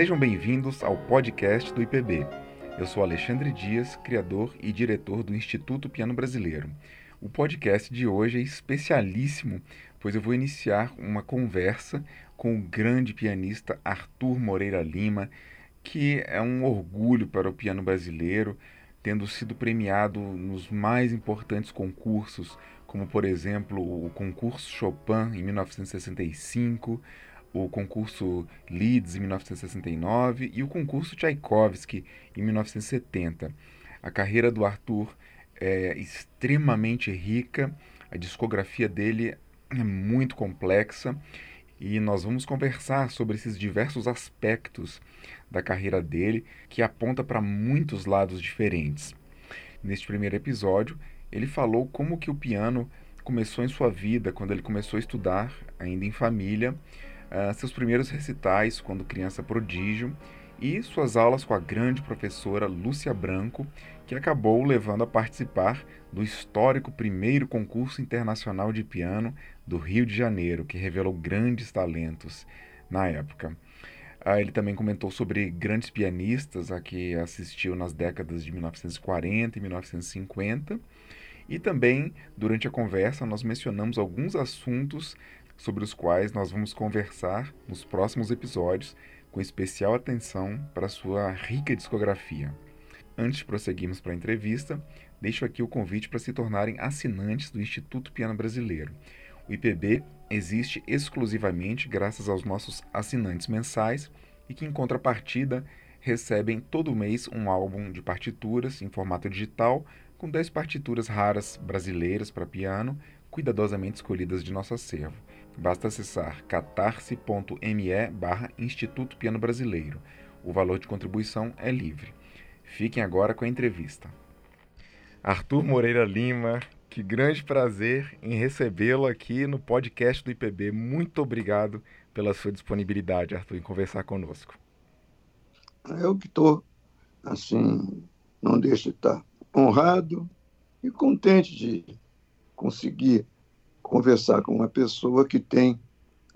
Sejam bem-vindos ao podcast do IPB. Eu sou Alexandre Dias, criador e diretor do Instituto Piano Brasileiro. O podcast de hoje é especialíssimo, pois eu vou iniciar uma conversa com o grande pianista Arthur Moreira Lima, que é um orgulho para o piano brasileiro, tendo sido premiado nos mais importantes concursos, como por exemplo o concurso Chopin em 1965, o concurso Leeds em 1969 e o concurso Tchaikovsky em 1970. A carreira do Arthur é extremamente rica, a discografia dele é muito complexa e nós vamos conversar sobre esses diversos aspectos da carreira dele que aponta para muitos lados diferentes. Neste primeiro episódio, ele falou como que o piano começou em sua vida quando ele começou a estudar ainda em família uh, seus primeiros recitais quando criança prodígio e suas aulas com a grande professora Lúcia Branco, que acabou levando a participar do histórico primeiro concurso internacional de piano do Rio de Janeiro, que revelou grandes talentos na época. Uh, ele também comentou sobre grandes pianistas a que assistiu nas décadas de 1940 e 1950. E também, durante a conversa, nós mencionamos alguns assuntos sobre os quais nós vamos conversar nos próximos episódios, com especial atenção para sua rica discografia. Antes de prosseguirmos para a entrevista, deixo aqui o convite para se tornarem assinantes do Instituto Piano Brasileiro. O IPB existe exclusivamente graças aos nossos assinantes mensais e que, em contrapartida, recebem todo mês um álbum de partituras em formato digital com 10 partituras raras brasileiras para piano, cuidadosamente escolhidas de nosso acervo. Basta acessar catarse.me barra Instituto Piano Brasileiro. O valor de contribuição é livre. Fiquem agora com a entrevista. Arthur Moreira Lima, que grande prazer em recebê-lo aqui no podcast do IPB. Muito obrigado pela sua disponibilidade, Arthur, em conversar conosco. Eu que estou, assim, não deixo de estar honrado e contente de conseguir conversar com uma pessoa que tem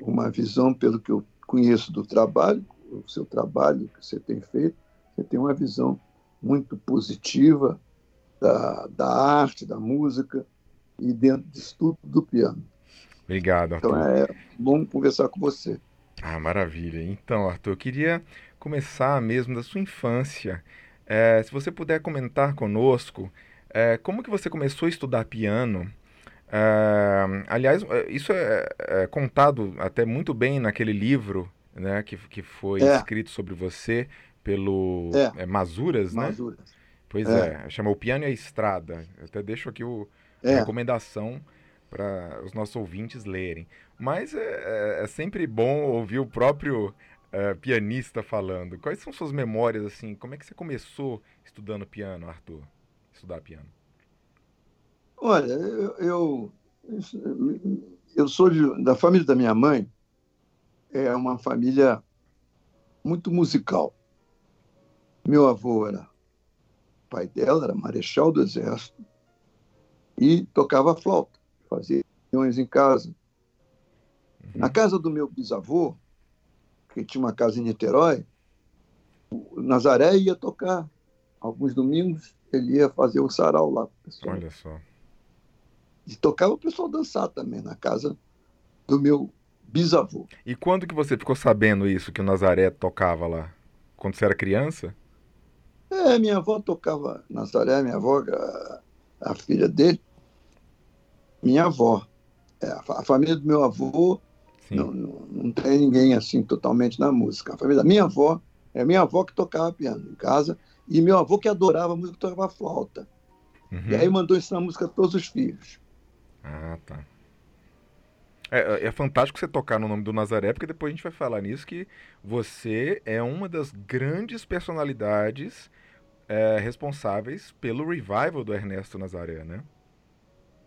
uma visão, pelo que eu conheço do trabalho, o seu trabalho que você tem feito, você tem uma visão muito positiva da, da arte, da música e dentro disso tudo do piano. Obrigado, Arthur. Então é bom conversar com você. Ah, maravilha. Então, Arthur, eu queria começar mesmo da sua infância. É, se você puder comentar conosco, é, como que você começou a estudar piano Uh, aliás, é, isso é, é, contado até muito bem naquele livro né, que, que foi é. escrito sobre você pelo é. é Mazuras, né? Mazuras. Pois é. é, chama O Piano e a Estrada. Eu até deixo aqui o, a recomendação para os nossos ouvintes lerem. Mas é, sempre bom ouvir o próprio pianista falando. Quais são suas memórias, assim? Como é que você começou estudando piano, Arthur? Estudar piano? Olha, eu, eu, eu sou de, da família da minha mãe, é uma família muito musical. Meu avô era, pai dela era marechal do exército e tocava flauta, fazia reuniões em casa. Na casa do meu bisavô, que tinha uma casa em Niterói, o Nazaré ia tocar. Alguns domingos ele ia fazer o sarau lá. Pessoal. Olha só. E tocava o pessoal dançar também na casa do meu bisavô. E quando que você ficou sabendo isso, que o Nazaré tocava lá? Quando você era criança? É, minha avó tocava Nazaré, minha avó, a, a filha dele, minha avó. É, a, família do meu avô não, não, não, tem ninguém assim totalmente na música. A família da minha avó é minha avó que tocava piano em casa e meu avô que adorava música tocava flauta. Uhum. E aí mandou ensinar música a todos os filhos. Ah, tá. É, é, fantástico você tocar no nome do Nazaré, porque depois a gente vai falar nisso que você é uma das grandes personalidades é, responsáveis pelo revival do Ernesto Nazaré, né?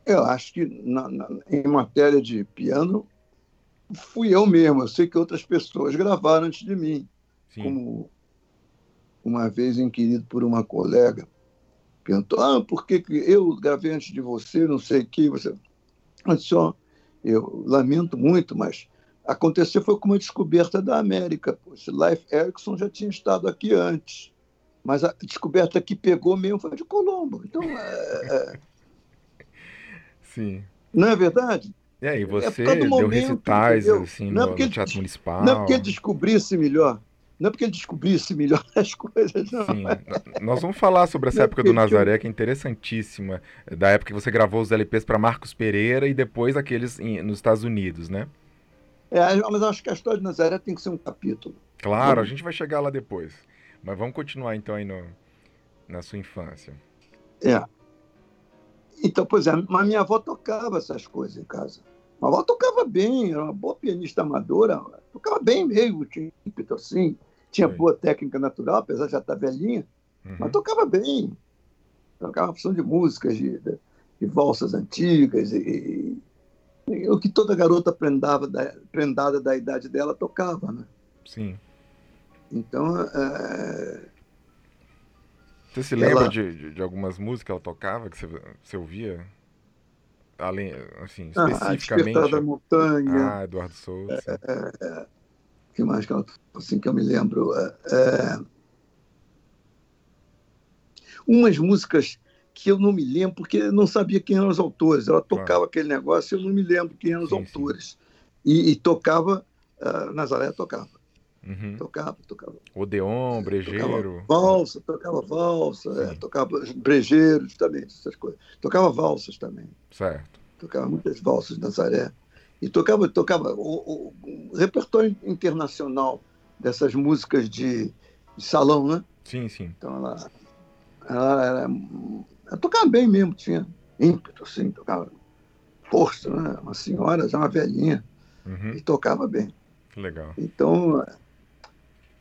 Eu acho que na, na, em matéria de piano fui eu mesmo. Eu sei que outras pessoas gravaram antes de mim, Sim. como uma vez inquirido por uma colega perguntou, ah, por que eu gravei antes de você, não sei o que, você... Só, eu lamento muito, mas aconteceu foi com uma descoberta da América. Poxa, Life Erickson já tinha estado aqui antes, mas a descoberta que pegou mesmo foi de Colombo. Então, é, é... Sim. Não é verdade? E aí, você é deu momento, recitais assim, no, porque, no Teatro Municipal. Não é porque descobrisse melhor. Não é porque ele descobrisse melhor as coisas, não. Sim, nós vamos falar sobre essa época do Nazaré, que é interessantíssima. Da época que você gravou os LPs para Marcos Pereira e depois aqueles nos Estados Unidos, né? É, mas acho que a história de Nazaré tem que ser um capítulo. Claro, a gente vai chegar lá depois. Mas vamos continuar então aí no, na sua infância. É. Então, pois é, mas minha avó tocava essas coisas em casa. Minha avó tocava bem, era uma boa pianista amadora, tocava bem meio, tinha assim, tinha boa técnica natural, apesar de já estar velhinha, uhum. mas tocava bem. Tocava uma opção de músicas, de, de, de valsas antigas, e, e, o que toda garota prendava da, prendada da idade dela tocava, né? Sim. Então, é... Você se lembra ela... de, de, de, algumas músicas que ela tocava, que você, você ouvia? Além, assim, ah, especificamente... Ah, da Montanha. Ah, Eduardo Souza. É, é, é, que mais que ela, assim, que eu me lembro? É, é, umas músicas que eu não me lembro, porque eu não sabia quem eram os autores. Ela tocava claro. aquele negócio e eu não me lembro quem eram os sim, autores. E, e, tocava, uh, Nazaré tocava. Uhum. Tocava, tocava. Odeon, Brejeiro. Tocava valsa, tocava valsa, é, tocava Brejeiro, justamente, essas coisas. Tocava valsas também. Certo. Tocava muitas valsas de Nazaré. E tocava, tocava o, o, o repertório internacional dessas músicas de, de, salão, né? Sim, sim. Então ela, ela, ela, ela tocava bem mesmo, tinha ímpeto, assim, tocava força, né? Uma senhora, já uma velhinha, uhum. e tocava bem. Legal. Então,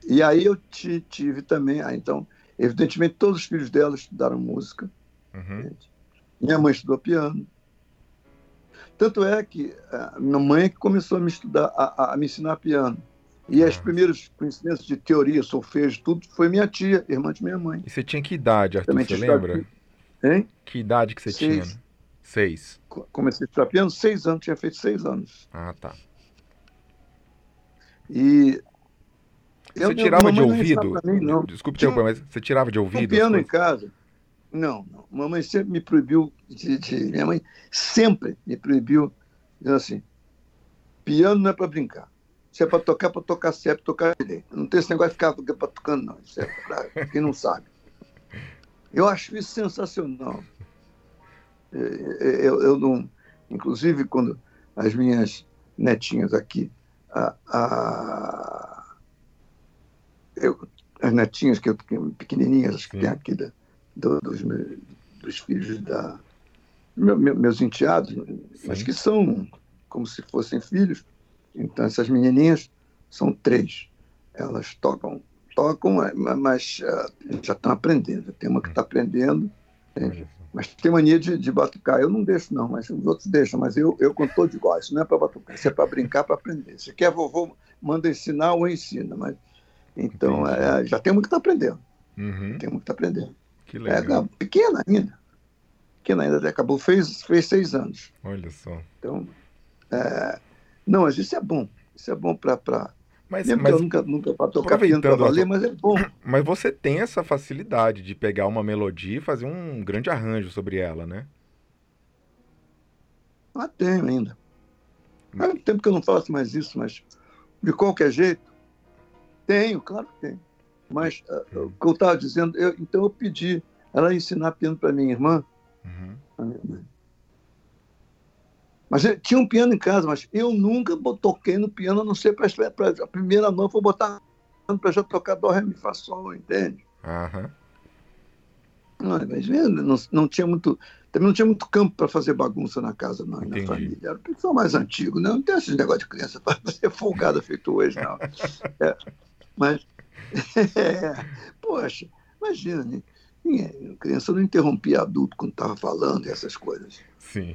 e aí eu tive também, ah, então, evidentemente todos os filhos dela estudaram música. Uhum. Minha mãe estudou piano. Tanto é que a ah, minha mãe é que começou a me estudar, a, a me ensinar piano. E ah. os primeiros conhecimentos de teoria, solfejo, tudo, foi minha tia, irmã de minha mãe. E você tinha que idade, Arthur, Também você lembra? Hein? Que idade que você seis. tinha? Seis. Comecei a estudar piano, seis anos, tinha feito seis anos. Ah, tá. E você tirava de ouvido? Mim, Desculpe te mas você tirava de ouvido? Um piano em casa. Não, não. Mamãe sempre me proibiu de, de, Minha mãe sempre me proibiu, dizendo assim: piano não é para brincar. Se é para tocar, é para tocar certo, tocar direito. Não tem esse negócio de ficar para tocando, não. Isso é para quem não sabe. Eu acho isso sensacional. Eu, eu, eu não. Inclusive, quando as minhas netinhas aqui, a, a eu, as netinhas que eu pequenininhas que tem aqui da, do, dos, meus, dos filhos da meu, meus enteados, Sim. mas que são como se fossem filhos. Então essas menininhas são três. Elas tocam, tocam, mas uh, já estão aprendendo. Tem uma que está aprendendo, mas tem mania de, de batucar. Eu não deixo não, mas os outros deixam. Mas eu, eu com todo igual. Isso não é para batucar, isso é para brincar, para aprender. Se quer vovô manda ensinar ou ensina, mas então, é, já tem muito que estar tá aprendendo. Uhum. Tem muito que estar tá aprendendo. Que legal. É, pequena ainda. Pequena ainda, acabou, fez, fez seis anos. Olha só. Então, é, não, mas isso é bom. Isso é bom para. Mas, Mesmo mas eu nunca, nunca para tocar piano para valer, mas é bom. Mas você tem essa facilidade de pegar uma melodia e fazer um grande arranjo sobre ela, né? Ah, tenho ainda. Há muito tempo que eu não faço mais isso, mas de qualquer jeito, tenho, claro que tenho. Mas uh, o que eu estava dizendo, eu, então eu pedi ela ensinar piano para minha irmã. Uhum. minha mãe. Mas tinha um piano em casa, mas eu nunca toquei no piano, a não ser para a primeira mão, foi botar para já tocar dó, ré, mi, fá, sol, entende? Uhum. Não, mas não, não tinha muito, também não tinha muito campo para fazer bagunça na casa, não, na família. Era o pessoal mais antigo, né? não tem esse negócio de criança para ser folgada feito hoje, não. É. Mas, é, poxa, imagina, né? Ninguém, criança não interrompia adulto quando estava falando essas coisas. Sim.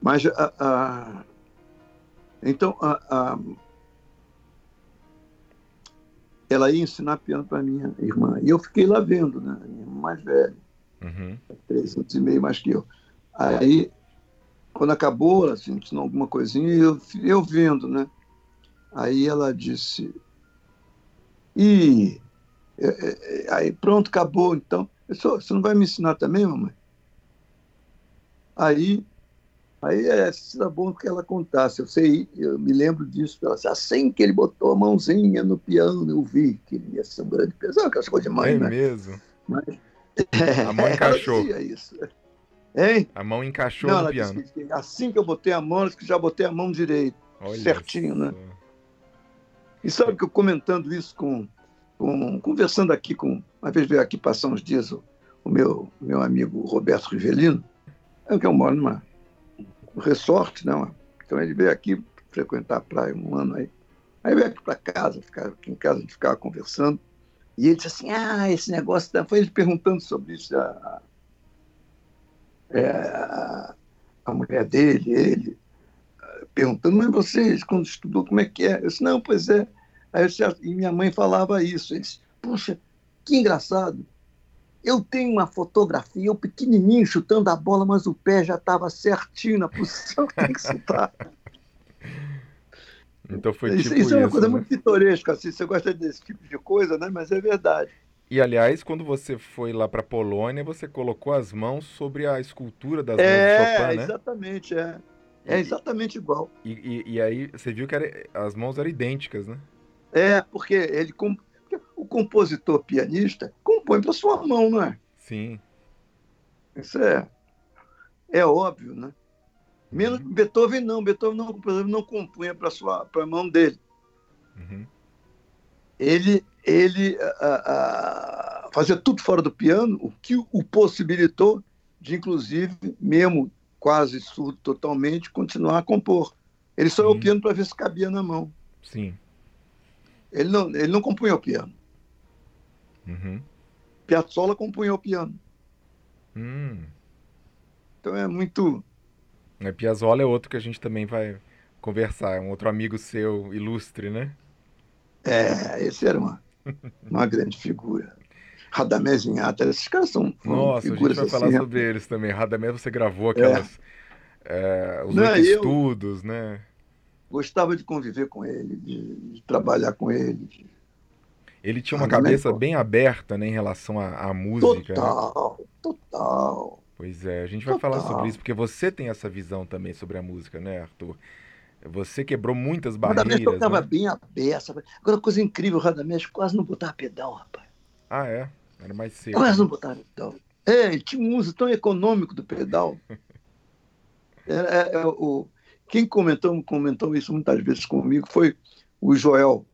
Mas, a, a então, a, a, ela ia ensinar piano para minha irmã. E eu fiquei lá vendo, né? Minha irmã mais velha, uhum. três anos e meio mais que eu. Aí quando acabou, ela assim, ensinou alguma coisinha, eu, eu vendo, né? Aí ela disse, e é, é, aí pronto, acabou, então. Eu você não vai me ensinar também, mamãe? Aí, aí é, seria bom que ela contasse. Eu sei, eu me lembro disso. Ela assim que ele botou a mãozinha no piano, eu vi que ele ia ser um grande pesado, aquelas coisas de mãe, é né? mesmo? Mas, a mão encaixou. Isso. Hein? A mão encaixou Não, no piano. Que, assim que eu botei a mão, que já botei a mão direita. Olha certinho, só. né? E sabe que eu comentando isso com, com, conversando aqui com, uma vez veio aqui passar uns dias o, o meu, meu amigo Roberto Rivelino, é que eu moro numa um resort, não? Então ele veio aqui frequentar a praia um ano aí. Aí veio aqui para casa, ficar aqui em casa, a gente ficava conversando. E ele disse assim: Ah, esse negócio. Da... Foi ele perguntando sobre isso. A, é, a, a mulher dele, ele, perguntando, mas vocês, quando estudou, como é que é? Eu disse: Não, pois é. Aí disse, e minha mãe falava isso. Ele disse: Puxa, que engraçado. Eu tenho uma fotografia, eu pequenininho chutando a bola, mas o pé já estava certinho na posição que tem que chutar. Então foi isso, tipo isso é uma isso, coisa né? muito pitoresca, assim, você gosta desse tipo de coisa, né? Mas é verdade. E aliás, quando você foi lá para Polônia, você colocou as mãos sobre a escultura das mãos É, de Chopin, né? exatamente, é. É exatamente igual. E, e, e aí você viu que era- as mãos eram idênticas, né? É, porque ele o compositor pianista compõe para sua mão, não é? Sim. Isso é, é óbvio, né? Menos Beethoven não, Beethoven não, exemplo, não compunha para sua para a mão dele. Uhum. Ele ele ah, ah, fazia tudo fora do piano, o que o possibilitou de inclusive mesmo quase surdo totalmente continuar a compor. Ele só ia ao Sim. piano para ver se cabia na mão. Sim. Ele não ele não compunha ao piano. Uhum. Piazzolla compunha ao piano. Hum. Então é muito É, Piazzolla é outro que a gente também vai conversar, é um outro amigo seu ilustre, né? É, esse era uma, uma grande figura. Radamés Inhata, esses caras são, Nossa, a gente vai falar assim. sobre eles também. Radamés, você gravou aquelas. é, os Não, estudos, né? Gostava de conviver com ele, de, de trabalhar com ele. de- Ele tinha uma Radamés, cabeça bem aberta, né, em relação à, à música. né? Total, total. Pois é, a gente vai falar Total. sobre isso, porque você tem essa visão também sobre a música, né, Arthur? Você quebrou muitas O Radamés barreiras, tocava né? bem a beça. Agora, coisa incrível, o Radamés quase não botava pedal, rapaz. Ah, é? Era mais cedo. Quase não botava pedal. É, tinha um uso tão econômico do pedal. É, é, o, quem comentou, comentou isso muitas vezes comigo foi o Joel.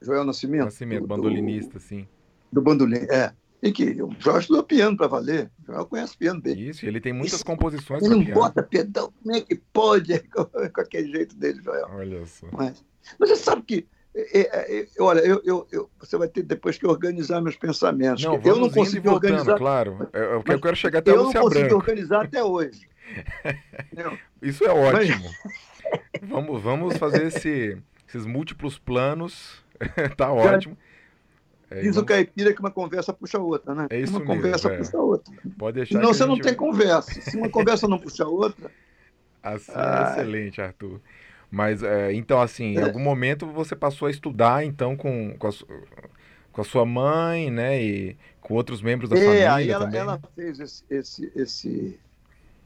Joel Nascimento. Nascimento, do- bandolinista, sim. Do, do bandolim, é. E que o Joel estudou piano para valer. O Joel conhece piano bem. Isso, ele tem muitas Isso- composições Ele não piano. bota pedal, como é que pode? Com aquele jeito dele, Joel. Olha só. Mas, mas você sabe que. É, é, é, olha, eu, eu, eu- você vai ter depois que organizar meus pensamentos. Não, eu não consegui voltando, organizar. claro. É, é o mas eu quero chegar até Eu não consegui Branco. organizar até hoje. Isso é ótimo. Vamos, vamos fazer esse- esses múltiplos planos. tá ótimo. É, Diz o vamos- caipira que uma conversa puxa a outra, né? É isso uma mesmo, conversa é. puxa a outra. Pode deixar Senão você a não gente tem conversa. Se uma conversa não puxa a outra, Assim Ah. excelente, Arthur. Mas, é, então, assim, em É. algum momento você passou a estudar, então, com, com, a, com a sua mãe, né? E com outros membros da é, família aí ela, também. ela fez esse, esse, esse,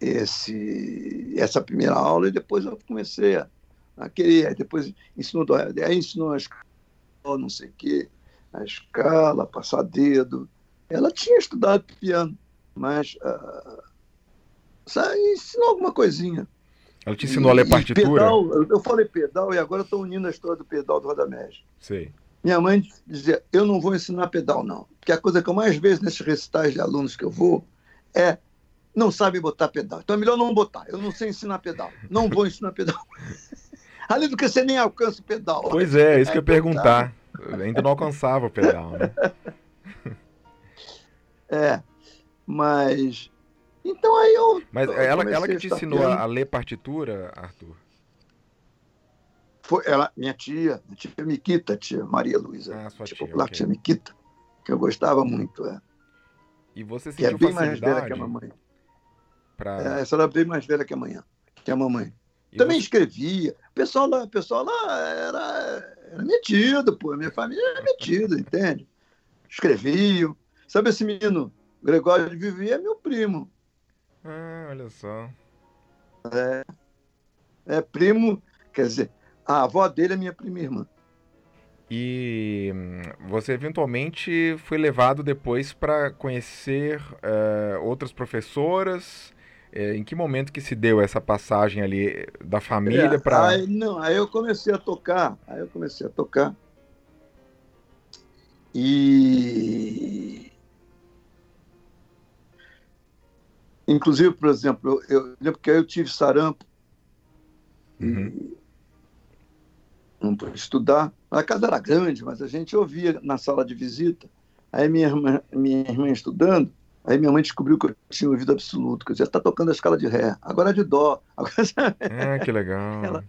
esse, essa primeira aula e depois eu comecei a, a querer. Depois ensinou, aí ensinou a escala, não sei o quê, a escala, passar dedo. Ela tinha estudado piano, mas sabe, ensinou alguma coisinha. Ela te ensinou a ler E- e partitura? Pedal, eu- falei pedal e agora estou unindo a história do pedal do Radamés. Sei. Minha mãe dizia: Eu não vou ensinar pedal, não. Porque a coisa que eu mais vejo nesses recitais de alunos que eu vou é não sabem botar pedal. Então é melhor não botar. Eu não sei ensinar pedal. Não vou ensinar pedal. Além do que você nem alcança o pedal. Pois é, isso que eu ia É, perguntar. Eu ainda não alcançava o pedal, né? É. Mas. Então aí eu. Mas eu ela, ela que te ensinou a, a ler partitura, Arthur? Foi ela, minha tia, minha tia Miquita, tia Maria Luísa. Ah, sua tia tia, popular, ok. tia Miquita, que eu gostava muito. É. E você Que é sentiu bem mais velha que a mamãe. pra... É, essa era bem mais velha que a manhã. que a mamãe. E Também você... escrevia. O pessoal lá, pessoal lá era, era metido, pô. Minha família era metida, entende? Escreviam. Sabe esse menino, Gregório de Vivi, é meu primo. Ah, olha só. É. É primo, quer dizer, a avó dele é minha prima irmã. E hum, você eventualmente foi levado depois para conhecer uh, outras professoras. Uh, em que momento que se deu essa passagem ali da família é, para? Não, aí eu comecei a tocar. Aí eu comecei a tocar. E inclusive, por exemplo, eu, eu lembro que aí eu tive sarampo. Uhum. Não pude estudar. A casa era grande, mas a gente ouvia na sala de visita. Aí minha irmã, minha irmã estudando, aí minha mãe descobriu que eu tinha ouvido absoluto, que eu já está tocando a escala de ré, agora é de dó. Agora... Ah, que legal. Ela,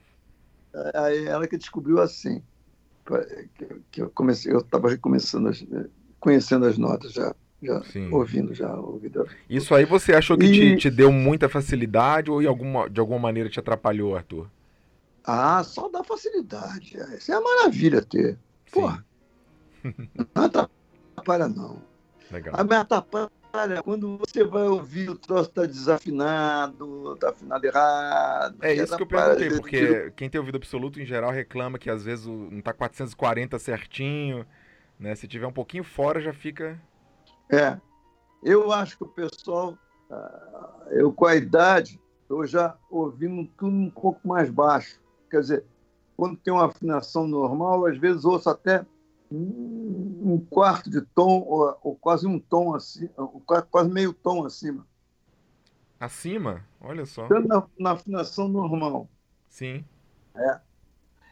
aí ela que descobriu assim, que eu comecei, eu estava recomeçando, conhecendo as notas já. Já Sim. ouvindo, já ouvindo. Isso aí você achou que e... te, te deu muita facilidade ou alguma, de alguma maneira te atrapalhou, Arthur? Ah, só dá facilidade. Isso é uma maravilha ter. Pô, não atrapalha, não. Legal. A me atrapalha quando você vai ouvir o troço tá desafinado, tá afinado errado. É isso que eu perguntei, porque quem tem ouvido absoluto em geral reclama que às vezes não tá 440 certinho, né? Se tiver um pouquinho fora já fica. É. Eu acho que o pessoal, ah, eu com a idade, eu já ouvindo tudo um pouco mais baixo. Quer dizer, quando tem uma afinação normal, às vezes ouço até um quarto de tom, ou, ou quase um tom acima, quase meio tom acima. Acima? Olha só. Na, na afinação normal. Sim. É.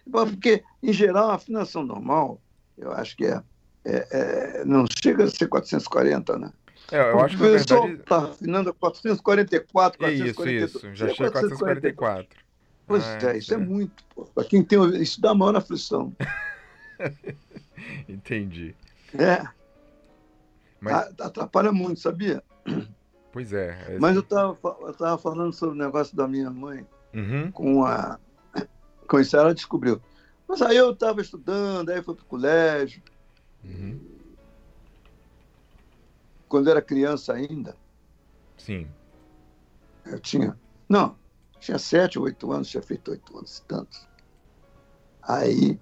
Porque, em geral, a afinação normal, eu acho que é, é, é não chega a ser 440, né? É, eu acho que o pessoal está verdade... afinando a 444, 444. Isso, isso, já chega a 444. Pois ah, é, isso é, é muito. Para quem tem isso dá maior aflição. Entendi. É. Mas... Atrapalha muito, sabia? Pois é. é Mas eu estava eu tava falando sobre o negócio da minha mãe uhum. com a. Com isso, ela descobriu. Mas aí eu estava estudando, aí fui para o colégio. Uhum. Quando era criança ainda. Sim. Eu tinha. Não, tinha sete, oito anos, tinha feito oito anos e tantos. Aí,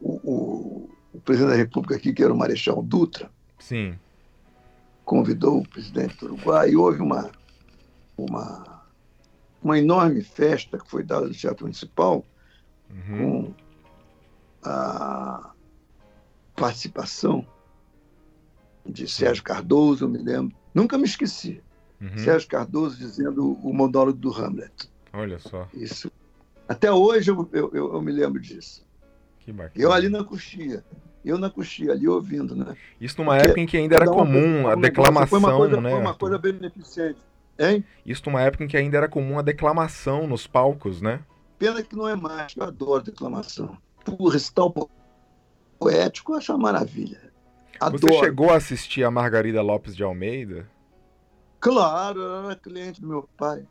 o, o, o, presidente da República aqui, que era o Marechal Dutra, Sim. convidou o presidente do Uruguai e houve uma, uma, uma enorme festa que foi dada no Teatro Municipal uhum. A participação de Sérgio Cardoso, eu me lembro. Nunca me esqueci. Uhum. Sérgio Cardoso dizendo o monólogo do Hamlet. Olha só. Isso. Até hoje eu, eu, eu me lembro disso. Que bacana. Eu ali na coxia. Eu na coxia, ali ouvindo, né? Isso numa Porque época em que ainda era comum a declamação, foi uma coisa, né? Foi uma coisa beneficente. Hein? Isso numa época em que ainda era comum a declamação nos palcos, né? Pena que não é mais. Eu adoro declamação. O recital poético eu acho uma maravilha. Adoro. Você chegou a assistir a Margarida Lopes de Almeida? Claro, eu era cliente do meu pai.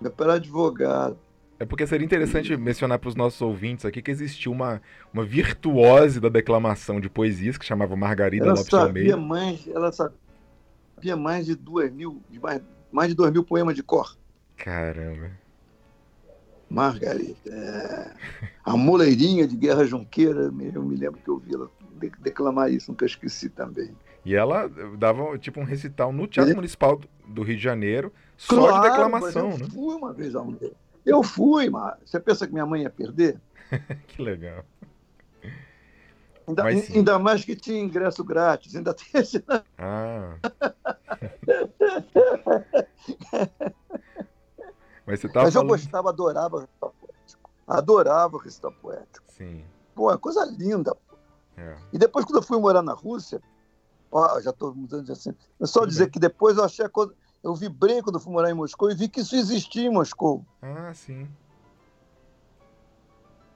Meu pai era advogado. É porque seria interessante mencionar para os nossos ouvintes aqui que existia uma, uma virtuose da declamação de poesias que chamava Margarida ela Lopes sabia Almeida. Mais, ela sabia mais de duas mil, mais, mais de dois mil poemas de cor. Caramba. Margarida. É... A moleirinha de Guerra Junqueira, eu me lembro que eu vi ela declamar isso, nunca esqueci também. E ela dava tipo um recital no Teatro é. Municipal do Rio de Janeiro, só claro, de declamação, eu né? fui uma vez ao Eu fui, mas você pensa que minha mãe ia perder? que legal. Ainda, ainda, mais que tinha ingresso grátis, ainda tem esse. Ah. mas você tava Mas eu falando... gostava, adorava o recital poético. Adorava o recital poético. Sim. Pô, é coisa linda. É. E depois, quando eu fui morar na Rússia, ó, já estou mudando de assim. É só Tudo dizer bem. que depois eu achei a coisa. Eu vibrei quando eu fui morar em Moscou e vi que isso existia em Moscou. Ah, sim.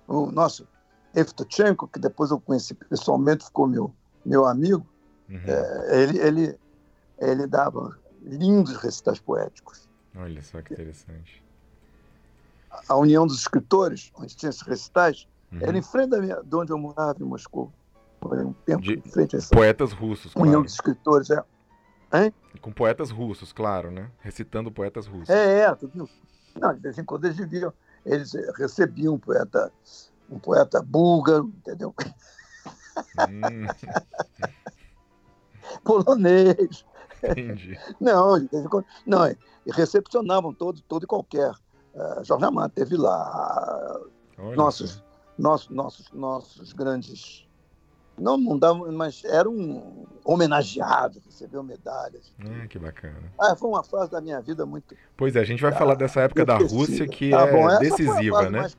O nosso Evtochenko, que depois eu conheci pessoalmente, ficou meu, meu amigo, uhum. é, ele, ele, ele dava lindos recitais poéticos. Olha só que interessante. A União dos Escritores, onde tinha esses recitais, uhum. era em frente da minha, de onde eu morava em Moscou. Um tempo de, em frente a essa. Poetas russos, claro. União dos Escritores, é. Hein? Com poetas russos, claro, né? Recitando poetas russos. É, é. Tudo... Não, de vez em quando eles viviam, eles recebiam um poeta, um poeta búlgaro, entendeu? Hum. Polonês. Entendi. Não, não, recepcionavam todo, todo e qualquer. Uh, Jorge Amado teve lá. nossos, nossos, nossos, nossos grandes não, não dava, mas era um homenageado, recebeu medalhas. Ah, que bacana. Ah, foi uma fase da minha vida muito. Pois é, a gente vai ah, falar dessa época da Rússia que tá é bom, decisiva, né? Mais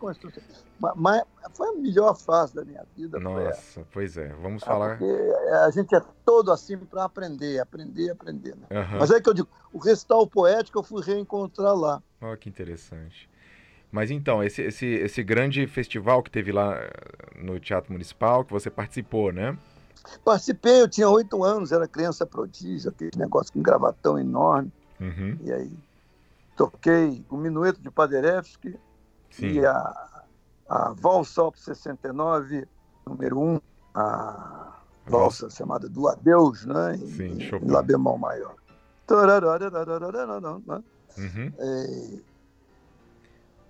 mas foi a melhor fase da minha vida. Nossa, pois é, vamos ah, falar. Porque a gente é todo assim para aprender, aprender, aprender. Né? Uhum. Mas é que eu digo, o recital poético eu fui reencontrar lá. Olha que interessante. Mas então, esse, esse, esse grande festival que teve lá eh, no Teatro Municipal, que você participou, né? Participei, eu tinha oito anos, era criança prodígio, aquele negócio com gravatão enorme. Uhum. E aí toquei o Minueto de Paderewski e a, a Valsa Op 69, número 1, um, a valsa chamada do Adeus, né? Sim, em, em Lá bemol maior. Uhum. É,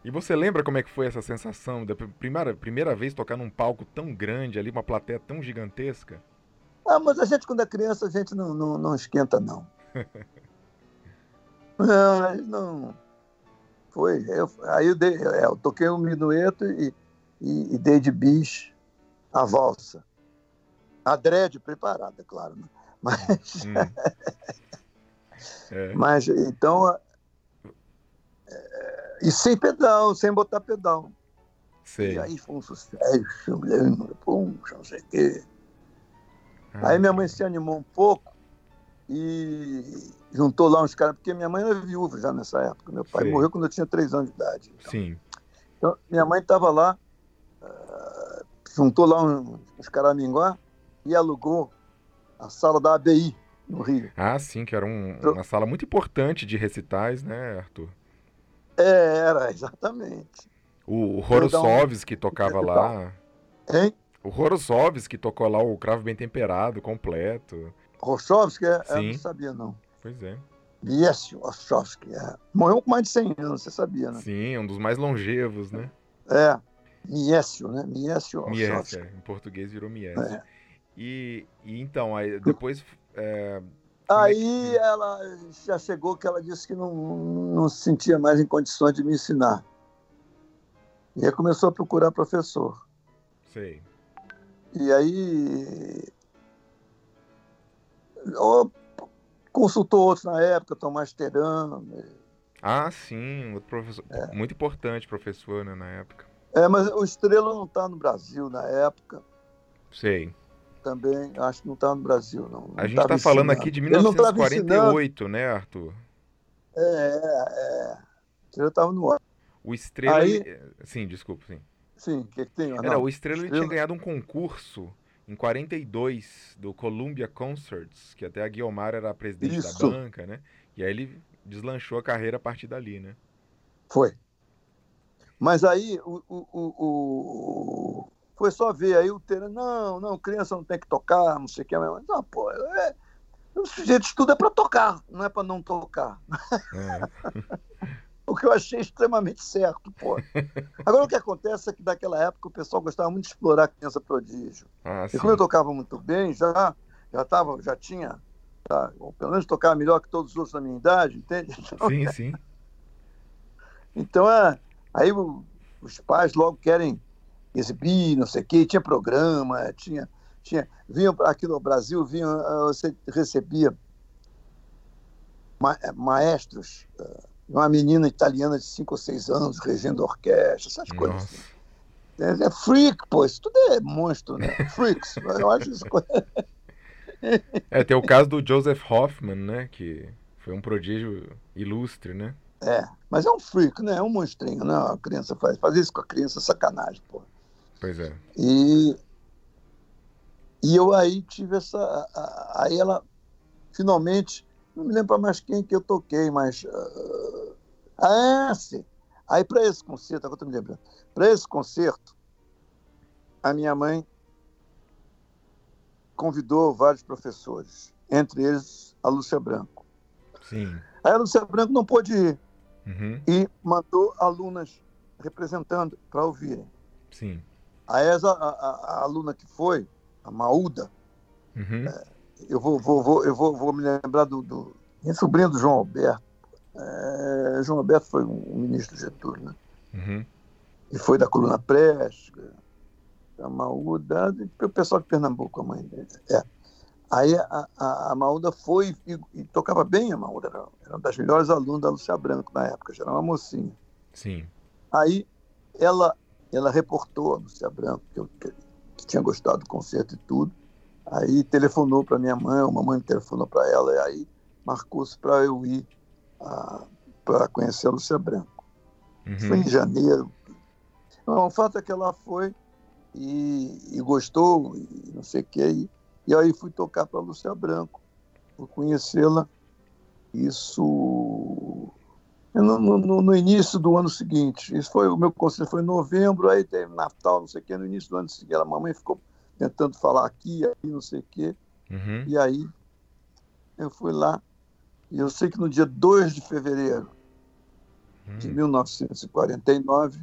e você lembra como é que foi essa sensação da primeira, primeira vez tocar num palco tão grande ali, uma plateia tão gigantesca? Ah, mas a gente, quando é criança, a gente não, não, não esquenta, não. não, não. Foi. Eu, aí eu, dei, é, eu toquei um minueto e, e, e, dei de bis a valsa. A dread preparada, claro. Né? Mas. Hum. é. Mas então e sem pedal, sem botar pedal. Sei. E aí foi um sucesso, puxa, não sei o quê. Ah, aí minha mãe se animou um pouco e juntou lá uns caras, porque minha mãe era viúva já nessa época. Meu pai morreu quando eu tinha três anos de idade. Então. Sim. Então, minha mãe estava lá, uh, juntou lá uns, uns caraminguá e alugou a sala da ABI, no Rio. Ah, sim, que era um, uma sala muito importante de recitais, né, Arthur? É, era, exatamente. O, Horosovski um... tocava lá. Hein? O Horosovski tocou lá o Cravo Bem Temperado, completo. Horosovski? É, eu não sabia, não. Pois é. Yes, Horosovski, é. Morreu com mais de 100 anos, você sabia, né? Sim, um dos mais longevos, né? É. Miésio, né? Miésio Miésio, é. em português virou Miésio. É. E, e então, aí depois é, Aí ela já chegou que ela disse que não, não se sentia mais em condições de me ensinar. E aí começou a procurar professor. Sei. E aí consultou outros na época, Tomás Teran. Ah, sim, outro professor. É. Muito importante professor né, na época. É, mas o Estrela não está no Brasil na época. Sei também, acho que não está no Brasil, não. não a gente está falando aqui de 1948, né, Arthur? É, é. Eu estava no ar. O Estrela. Aí... Sim, desculpa, sim. Sim, o que, que tem? Era, o Estrela, Estrela... tinha ganhado um concurso em 42 do Columbia Concerts, que até a Guiomar era a presidente Isso. da banca, né? E aí ele deslanchou a carreira a partir dali, né? Foi. Mas aí o, o, o, foi só ver aí o Teran, não, não, criança não tem que tocar, não sei o que. Não, pô, é, o sujeito estuda é para tocar, não é para não tocar. É. o que eu achei extremamente certo, pô. Agora o que acontece é que naquela época o pessoal gostava muito de explorar a criança prodígio. Ah, e como eu tocava muito bem, já já tava, já tinha, tá, ou pelo menos tocava melhor que todos os outros da minha idade, entende? Então, sim, sim. Então é, aí os pais logo querem exibir, não sei o quê, tinha programa, tinha, tinha, vinha aqui no Brasil, vinha, ah, você recebia ma maestros, ah, uma menina italiana de 5 ou 6 anos regendo orquestra, essas Nossa. coisas. Assim. É, é, freak, pô, isso tudo é monstro, né? Freaks, eu acho isso. é, tem o caso do Joseph Hoffman, né, que foi um prodígio ilustre, né? É, mas é um freak, né? É um monstrinho, né? A criança faz. Fazer isso com a criança é sacanagem, pô. Pois é. E, e eu aí tive essa. Aí ela, finalmente, não me lembro mais quem que eu toquei, mas uh, Ah, sim. Aí, para esse concerto, agora estou me lembrando, para esse concerto, a minha mãe convidou vários professores, entre eles a Lúcia Branco. Sim. Aí a Lúcia Branco não pôde ir Uhum. e mandou alunas representando para ouvirem. Sim. Aí essa, a, a, a aluna que foi, a Maúda, Uhum. eu vou, vou, vou, eu vou, vou me lembrar do, do minha sobrinha do João Alberto. É, João Alberto foi um, um ministro do Getúlio, né? Uhum. E foi da coluna Presca, da Maúda, o pessoal de Pernambuco, a mãe dele. É. Aí a, a, a Maúda foi e, e tocava bem a Maúda, era, era uma das melhores alunas da Lúcia Branco na época, já era uma mocinha. Sim. Aí ela, ela reportou a Lúcia Branco, que, eu, que, tinha gostado do concerto e tudo. Aí telefonou para minha mãe, a mamãe telefonou para ela, e aí marcou-se para eu ir para conhecer a Lúcia Branco. Uhum. Foi em janeiro. Não, o fato é que ela foi e, e gostou, e não sei o quê. E, e aí fui tocar para a Lúcia Branco, fui conhecê-la. Isso no, no, no, início do ano seguinte. Isso foi o meu concerto foi em novembro, aí teve Natal, não sei o quê. No início do ano seguinte, a mamãe ficou tentando falar aqui, aí não sei o quê. Uhum. E aí eu fui lá. E eu sei que no dia 2 de fevereiro de Hum. 1949,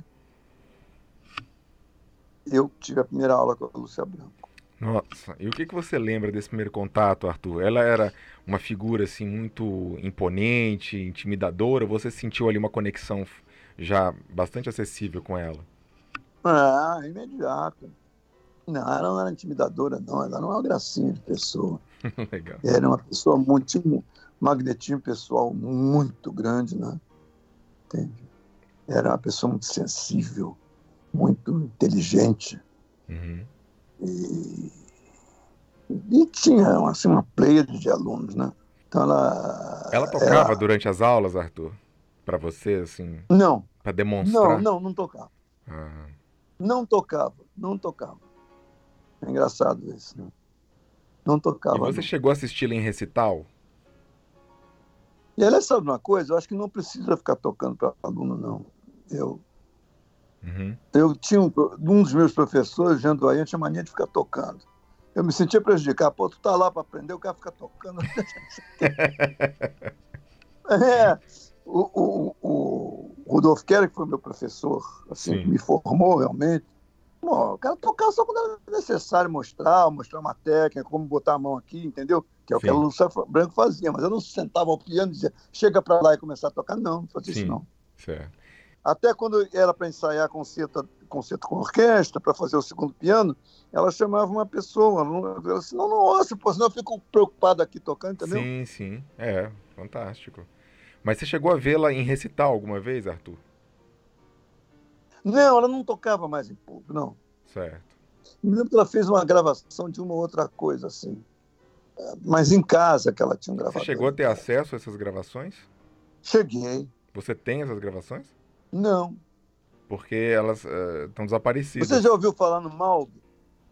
eu tive a primeira aula com a Lúcia Branco. Nossa, e o que que você lembra desse primeiro contato, Arthur? Ela era uma figura assim muito imponente, intimidadora, você sentiu ali uma conexão já bastante acessível com ela? Ah, imediato. Não, ela não era intimidadora, não. Ela não é uma gracinha de pessoa. Legal. Era uma pessoa muito. tinha um magnetismo pessoal muito grande, né? Entende? Era uma pessoa muito sensível, muito inteligente. Uhum. E, e tinha assim, uma pleia de alunos, né? Então ela. Ela tocava durante as aulas, Arthur? Pra você, assim, Não, pra não, demonstrar? não, não tocava. Ah, Não tocava, não tocava. É engraçado isso, né? Não E tocava. você não. chegou a assisti-la em recital? E ela sabe uma coisa? Eu acho que não precisa ficar tocando para aluno, não. Eu, Uhum. eu tinha um, um dos meus professores, Jean Doyen, tinha mania de ficar tocando. Eu me sentia prejudicado. Pô, tu tá lá para aprender, o cara fica tocando. é, o, o, o Rudolf Keller, que foi meu professor, assim, me formou realmente, Pô, o cara tocava só quando era necessário mostrar, mostrar uma técnica, como botar a mão aqui, entendeu? Que é o que a Lúcia Branco fazia, mas eu não sentava ao piano e dizia, chega para lá e começar a tocar, não, não fazia Sim. isso não. Certo. Até quando era para ensaiar concerto, concerto com orquestra, para fazer o segundo piano, ela chamava uma pessoa. Ela disse, não, não ouço, pô, senão eu fico preocupado aqui tocando, entendeu? Sim, sim. É, fantástico. Mas você chegou a vê-la em recital alguma vez, Arthur? Não, ela não tocava mais em público, não. Certo. Me lembro que ela fez uma gravação de uma outra coisa, assim. Mas em casa que ela tinha um Você chegou a ter acesso a essas gravações? Cheguei. Você tem essas gravações? Não. Porque elas estão desaparecidas. Você já ouviu falar no Malb?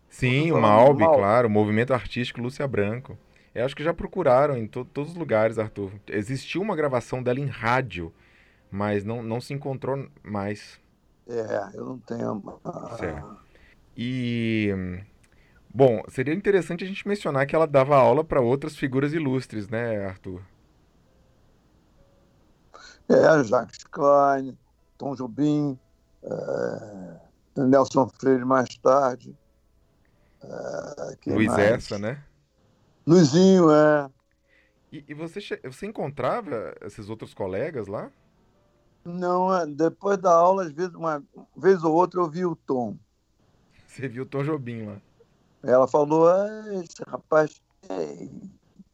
Sim, o Malbi? claro, o Movimento Artístico Lúcia Branco. Eu acho que já procuraram em to- todos os lugares, Arthur. Existiu uma gravação dela em rádio, mas não, não se encontrou mais. É, eu não tenho. Certo. E, bom, seria interessante a gente mencionar que ela dava aula para outras figuras ilustres, né, Arthur? É, Jacques Klein, Tom Jobim, é, Nelson Freire mais tarde. É, Luiz mais? Essa, né? Luizinho, é. E, e você, você encontrava esses outros colegas lá? Não, é, depois da aula, às vezes, uma vez ou outra, eu vi o Tom. Você viu o Tom Jobim lá. Ela falou: ah, esse rapaz é,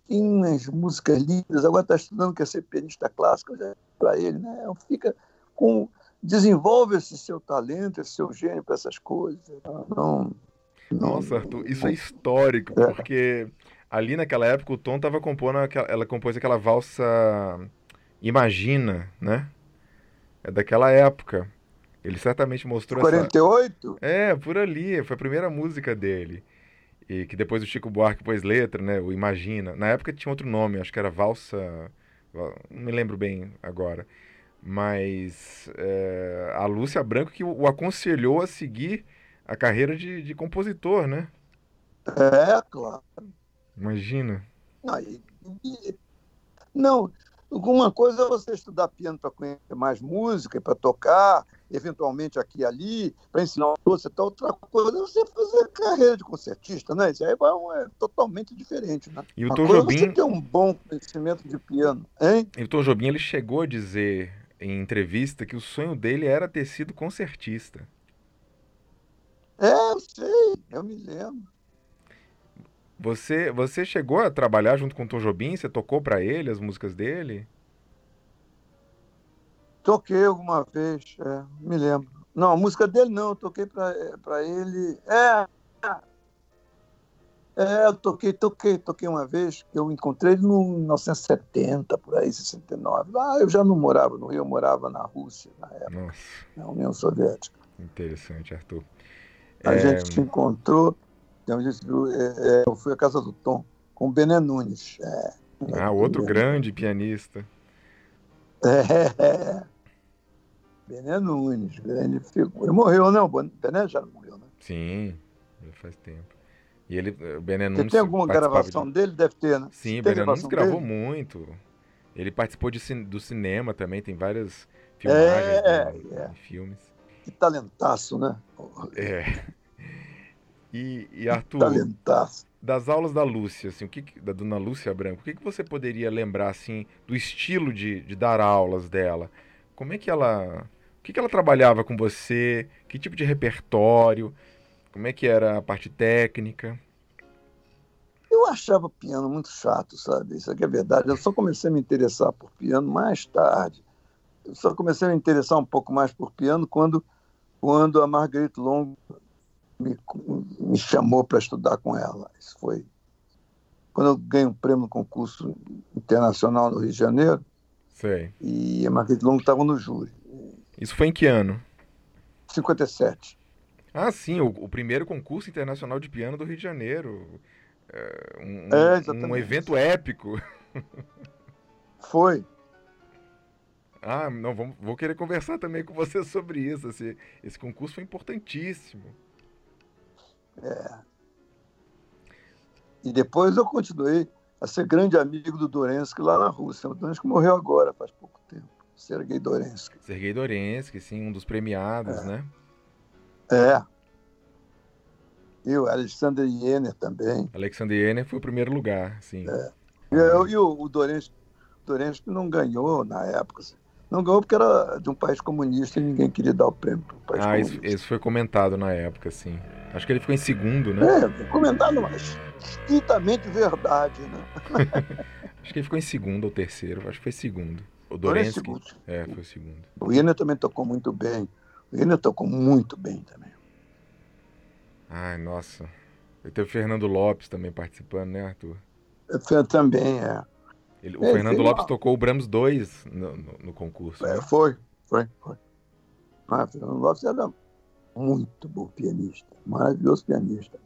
tem umas músicas lindas, agora está estudando quer ser pianista clássico, para ele, né? Fica com. Desenvolve esse seu talento, esse seu gênio para essas coisas. Não, não, Nossa, Arthur, isso é histórico, É. porque ali naquela época o Tom tava compondo, aquela- ela compôs aquela valsa Imagina, né? É daquela época. Ele certamente mostrou essa... 48? É, por ali, foi a primeira música dele. E que depois o Chico Buarque pôs letra, né? O Imagina. Na época tinha outro nome, acho que era Valsa. Val- Não me lembro bem agora. Mas é, a Lúcia Branco que o aconselhou a seguir a carreira de, de compositor, né? É, claro. Imagina. Não, e, e, não, alguma coisa é você estudar piano para conhecer mais música para tocar, eventualmente aqui e ali, para ensinar você tal. Outra coisa é você fazer carreira de concertista, né? Isso aí é, é totalmente diferente, né? E o Tom Jobim... você ter um bom conhecimento de piano, hein? E o Tom Jobim, ele chegou a dizer em entrevista que o sonho dele era ter sido concertista. É, eu sei, eu me lembro. Você, você chegou a trabalhar junto com o Tom Jobim? Você tocou para ele as músicas dele? Toquei alguma vez, é, me lembro. Não, a música dele não, eu toquei para ele. É, é, eu toquei, toquei, toquei uma vez, que eu encontrei ele no 1970, por aí, 69. Lá eu já não morava no Rio, eu morava na Rússia na época, Nossa. na União Soviética. Interessante, Arthur. A é... gente se encontrou, então, a gente, é, eu fui à casa do Tom com o Bené Nunes. É, ah, outro grande pianista. É, é. Bené Nunes, grande figura. Ele morreu, não? O Bené já morreu, né? Sim, já faz tempo. E ele, o Bené Nunes. Você tem alguma gravação de... dele? Deve ter, né? Sim, o Bené Nunes gravou dele? muito. Ele participou de, do cinema também, tem várias filmagens é, né, é. filmes. Que talentaço, né? É. E, e Arthur, talentaço. das aulas da Lúcia, assim, o que, da dona Lúcia Branco, o que, que você poderia lembrar assim do estilo de, de dar aulas dela? Como é que ela, o que, que ela trabalhava com você? Que tipo de repertório? Como é que era a parte técnica? Eu achava piano muito chato, sabe? Isso aqui é verdade. Eu só comecei a me interessar por piano mais tarde. Eu só comecei a me interessar um pouco mais por piano quando, quando a Marguerite Long me, me chamou para estudar com ela. Isso foi quando eu ganhei um prêmio no concurso internacional no Rio de Janeiro. Sei. E a Marguerite Long estava no júri. Isso foi em que ano? 57. Ah, sim, o, o, primeiro concurso internacional de piano do Rio de Janeiro. É, um, é, um evento épico. Foi. Ah, não, vamos, vou querer conversar também com você sobre isso. Esse, esse concurso foi importantíssimo. É. E depois eu continuei a ser grande amigo do Dorensky lá na Rússia. O Dorensky morreu agora, faz pouco tempo. Sergei Dorensky. Sergei Dorensky, sim, um dos premiados, é. né? É. E o Alexander Yener também. Alexander Yener foi o primeiro lugar, sim. É. E, e o, o Dorensky, Dorensky não ganhou na época. Assim. Não ganhou porque era de um país comunista e ninguém queria dar o prêmio para um país ah, comunista. Isso, isso foi comentado na época, sim. Acho que ele ficou em segundo, né? É, comentado, mas estritamente verdade, né? acho que ele ficou em segundo ou terceiro, acho que foi segundo. O Dorensky. É, foi segundo. O Yener também tocou muito bem. Ele tocou muito bem também. Ai, nossa. E teve o Fernando Lopes também participando, né, Arthur? Eu também, é. Ele, o é, Fernando Lopes uma... tocou o Brahms 2 no, no, no concurso. É, né? foi, foi, foi. Ah, Fernando Lopes era muito bom pianista, maravilhoso pianista.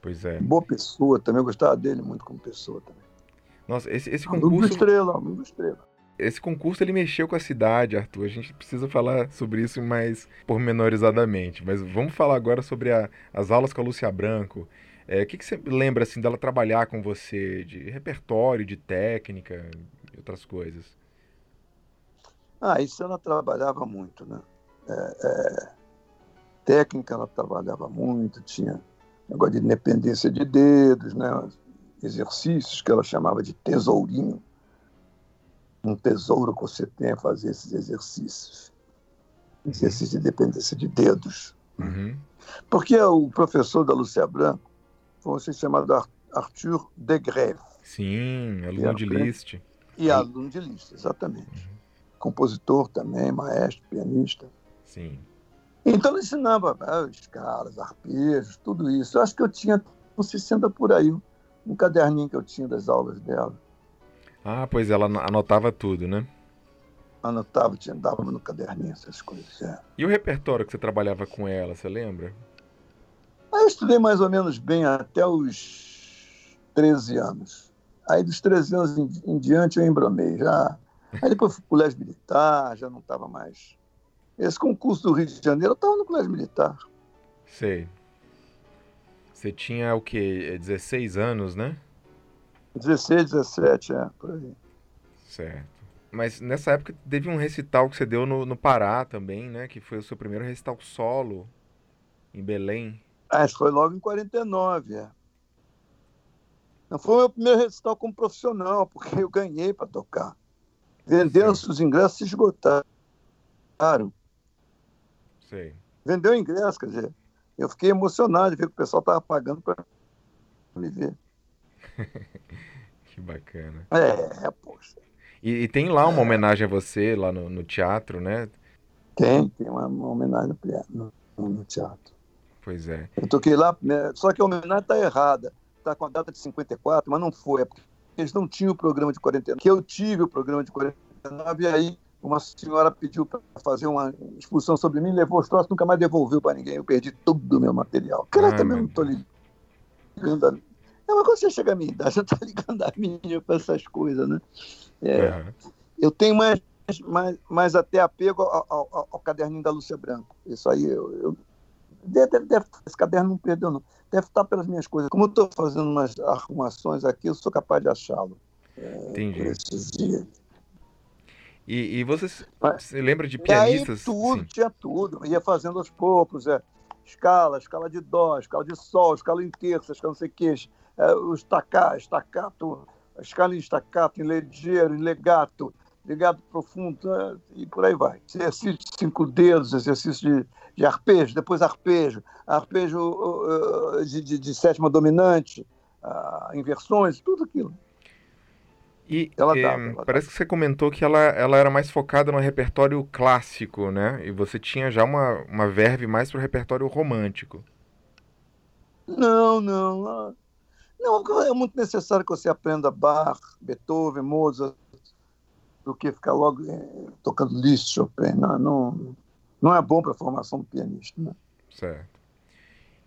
Pois é. Boa pessoa, também eu gostava dele muito como pessoa também. Nossa, esse, esse concurso. Amigo estrela, amigo estrela esse concurso ele mexeu com a cidade, Arthur. A gente precisa falar sobre isso mais pormenorizadamente. Mas vamos falar agora sobre a, as aulas com a Lúcia Branco. É, o que, que você lembra assim dela trabalhar com você de repertório, de técnica e outras coisas? Ah, isso ela trabalhava muito, né? É, é, técnica ela trabalhava muito, tinha negócio de independência de dedos, né? Exercícios que ela chamava de tesourinho um tesouro que você tem a fazer esses exercícios. Exercício de dependência de dedos. Uhum. Porque o professor da Lúcia Branco foi um chamado Arthur de Greve. Sim, aluno de Liszt. E aluno de Liszt, exatamente. Uhum. Compositor também, maestro, pianista. Sim. Então ele ensinava ah, escalas, arpejos, tudo isso. Eu acho que eu tinha, não sei se anda por aí, um caderninho que eu tinha das aulas dela. Ah, pois ela anotava tudo, né? Anotava, tinha, dava no caderninho essas coisas. É. E o repertório que você trabalhava com ela, você lembra? eu estudei mais ou menos bem até os 13 anos. Aí dos 13 anos em, em diante eu embromei. Já Aí depois fui pro colégio militar, já não estava mais. Esse concurso do Rio de Janeiro, eu estava no colégio militar. Sei. Você tinha o quê? 16 anos, né? 16, 17, é, por aí. Certo. Mas nessa época teve um recital que você deu no, no Pará também, né? Que foi o seu primeiro recital solo em Belém. Ah, isso foi logo em 49, é. Não foi o meu primeiro recital como profissional, porque eu ganhei para tocar. Venderam-se os ingressos se esgotaram. Sei. Vendeu o ingresso, quer dizer, eu fiquei emocionado de ver que o pessoal estava pagando para me ver. que bacana. É, poxa. E, e tem lá uma é. homenagem a você, lá no, no teatro, né? Tem, tem uma, uma homenagem no, no, teatro. Pois é. Eu toquei lá, né, só que a homenagem está errada. Está com a data de 54, mas não foi. É porque eles não tinham o programa de 49. Que eu tive o programa de 49, e aí uma senhora pediu para fazer uma expulsão sobre mim, levou os troços, nunca mais devolveu para ninguém. Eu perdi todo o meu material. Cara, ah, também não estou ligando. É, mas quando você chega a minha idade, você está ligando a minha para essas coisas, né? É, uhum. Eu tenho mais, mais, mais até apego ao, ao, ao, caderninho da Lúcia Branco. Isso aí, eu, eu deve, deve, esse caderno não perdeu, não. Deve estar pelas minhas coisas. Como eu estou fazendo umas arrumações aqui, eu sou capaz de achá-lo. É, Entendi. Esses dias. E, e você se lembra de pianistas? Aí tudo, Sim. tinha tudo. Ia fazendo aos poucos, é, escala, escala de dó, escala de sol, escala em terça, escala não sei o que, é, o estacato, estacato, escala em estacato, em leggero, em legato, legato profundo, é, e por aí vai. Exercício de cinco dedos, exercício de, de arpejo, depois arpejo, arpejo uh, de, de, de, sétima dominante, uh, inversões, tudo aquilo. E ela eh, dava, ela parece dava. que você comentou que ela, ela era mais focada no repertório clássico, né? E você tinha já uma, uma verve mais para o repertório romântico. Não, não. Não, é muito necessário que você aprenda Bach, Beethoven, Mozart, do que ficar logo é, tocando Liszt, Chopin. Não, não, não é bom para a formação do pianista. Né? Certo.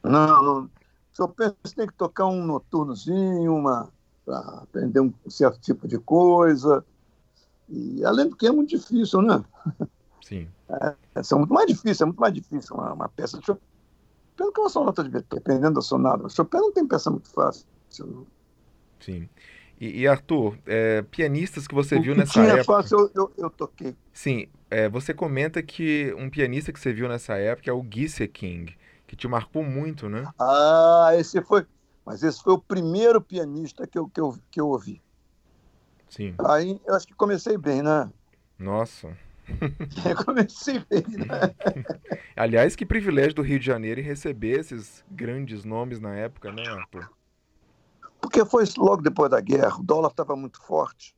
Não, não. Chopin você tem que tocar um noturnozinho, uma para aprender um certo tipo de coisa. E além do que é muito difícil, né? Sim. É, é muito mais difícil, é muito mais difícil uma, uma peça de Chopin do que uma sonata de Beethoven, dependendo da sonata. Chopin não tem peça muito fácil. Sim. E, e Arthur, é, pianistas que você o viu que nessa tinha época. Fácil, eu, eu, eu toquei. Sim, é, você comenta que um pianista que você viu nessa época é o Gise King, que te marcou muito, né? Ah, esse foi. Mas esse foi o primeiro pianista que eu, que eu, que eu ouvi. Sim. Aí eu acho que comecei bem, né? Nossa. eu comecei bem, né? Aliás, que privilégio do Rio de Janeiro em receber esses grandes nomes na época, né, Arthur? Porque foi logo depois da guerra, o dólar estava muito forte.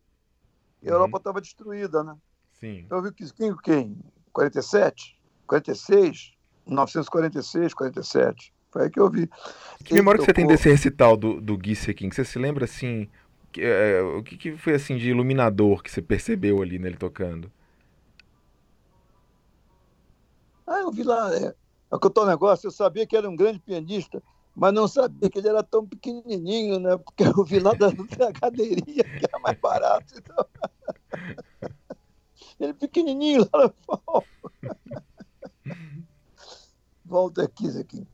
E a uhum. Europa estava destruída, né? Sim. Eu vi que quem, quem? 47? 46? 1946, 47. Foi aí que eu vi. Que memória que você tem desse recital do, do Gui? Você se lembra, assim, que, é, o que, que, foi, assim, de iluminador que você percebeu ali nele tocando? Ah, eu vi lá, é, é que eu tô negócio, eu sabia que era um grande pianista, mas não sabia que ele era tão pequenininho, né? Porque eu vi lá da, cadeirinha, que era mais barato. Então... Ele pequenininho lá no Volta aqui, Zequinho.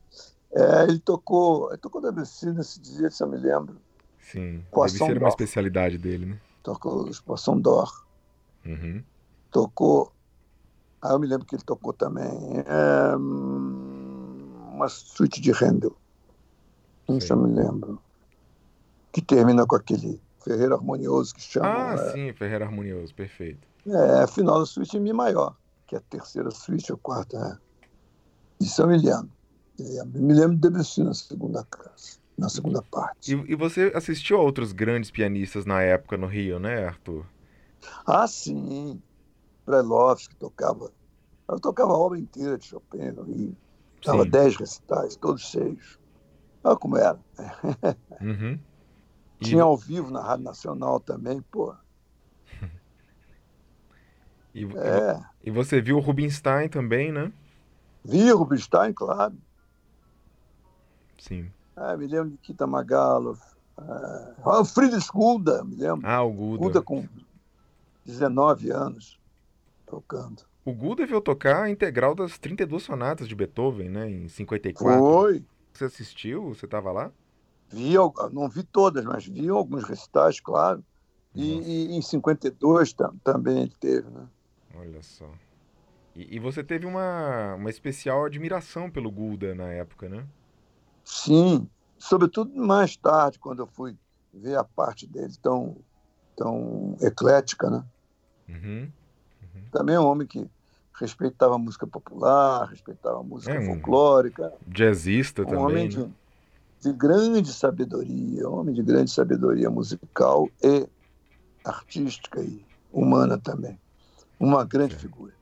É, ele tocou, ele tocou Debussy nesse dia, se eu me lembro. Sim, Debussy era uma especialidade dele, né? Tocou Poisson d'Or. Uhum. Tocou, ah, eu me lembro que ele tocou também é, uma suíte de Handel. Eu me lembro. Que termina com aquele Ferreira Harmonioso que chama. Ah, é... sim, Ferreira Harmonioso, perfeito. É, final da suíte em Mi maior, que é a terceira suíte ou quarta, é. Isso eu me lembro. Me lembro de Debussy na segunda classe, na segunda parte. E, e, você assistiu a outros grandes pianistas na época no Rio, né, Arthur? Ah, sim. Prelovski tocava. Eu tocava a obra inteira de Chopin no Rio. Tava dez recitais, todos cheios. Olha como era. Uhum. E... Tinha ao vivo na Rádio Nacional também, pô. E, é. e você viu o Rubinstein também, né? Vi o Rubinstein, claro. Sim. Ah, me lembro de Kita Magalov. Ah, o Friedrich Gulda, me lembro. Ah, o Gulda. Gulda com, 19 anos tocando. O Gu deveu tocar a integral das 32 sonatas de Beethoven, né, em 54. Foi. Você assistiu? Você estava lá? Vi, não vi todas, mas vi alguns recitais, claro. E, e, em 52 tam, também ele teve, né? Olha só. E, e, você teve uma, uma especial admiração pelo Gulda na época, né? Sim, sobretudo mais tarde, quando eu fui ver a parte dele tão, tão eclética, né? Uhum. Uhum. Também é um homem que respeitava a música popular, respeitava a música é um folclórica. Jazzista um também. Homem né? de, de grande sabedoria, um homem de grande sabedoria musical e artística e humana também. Uma grande figura.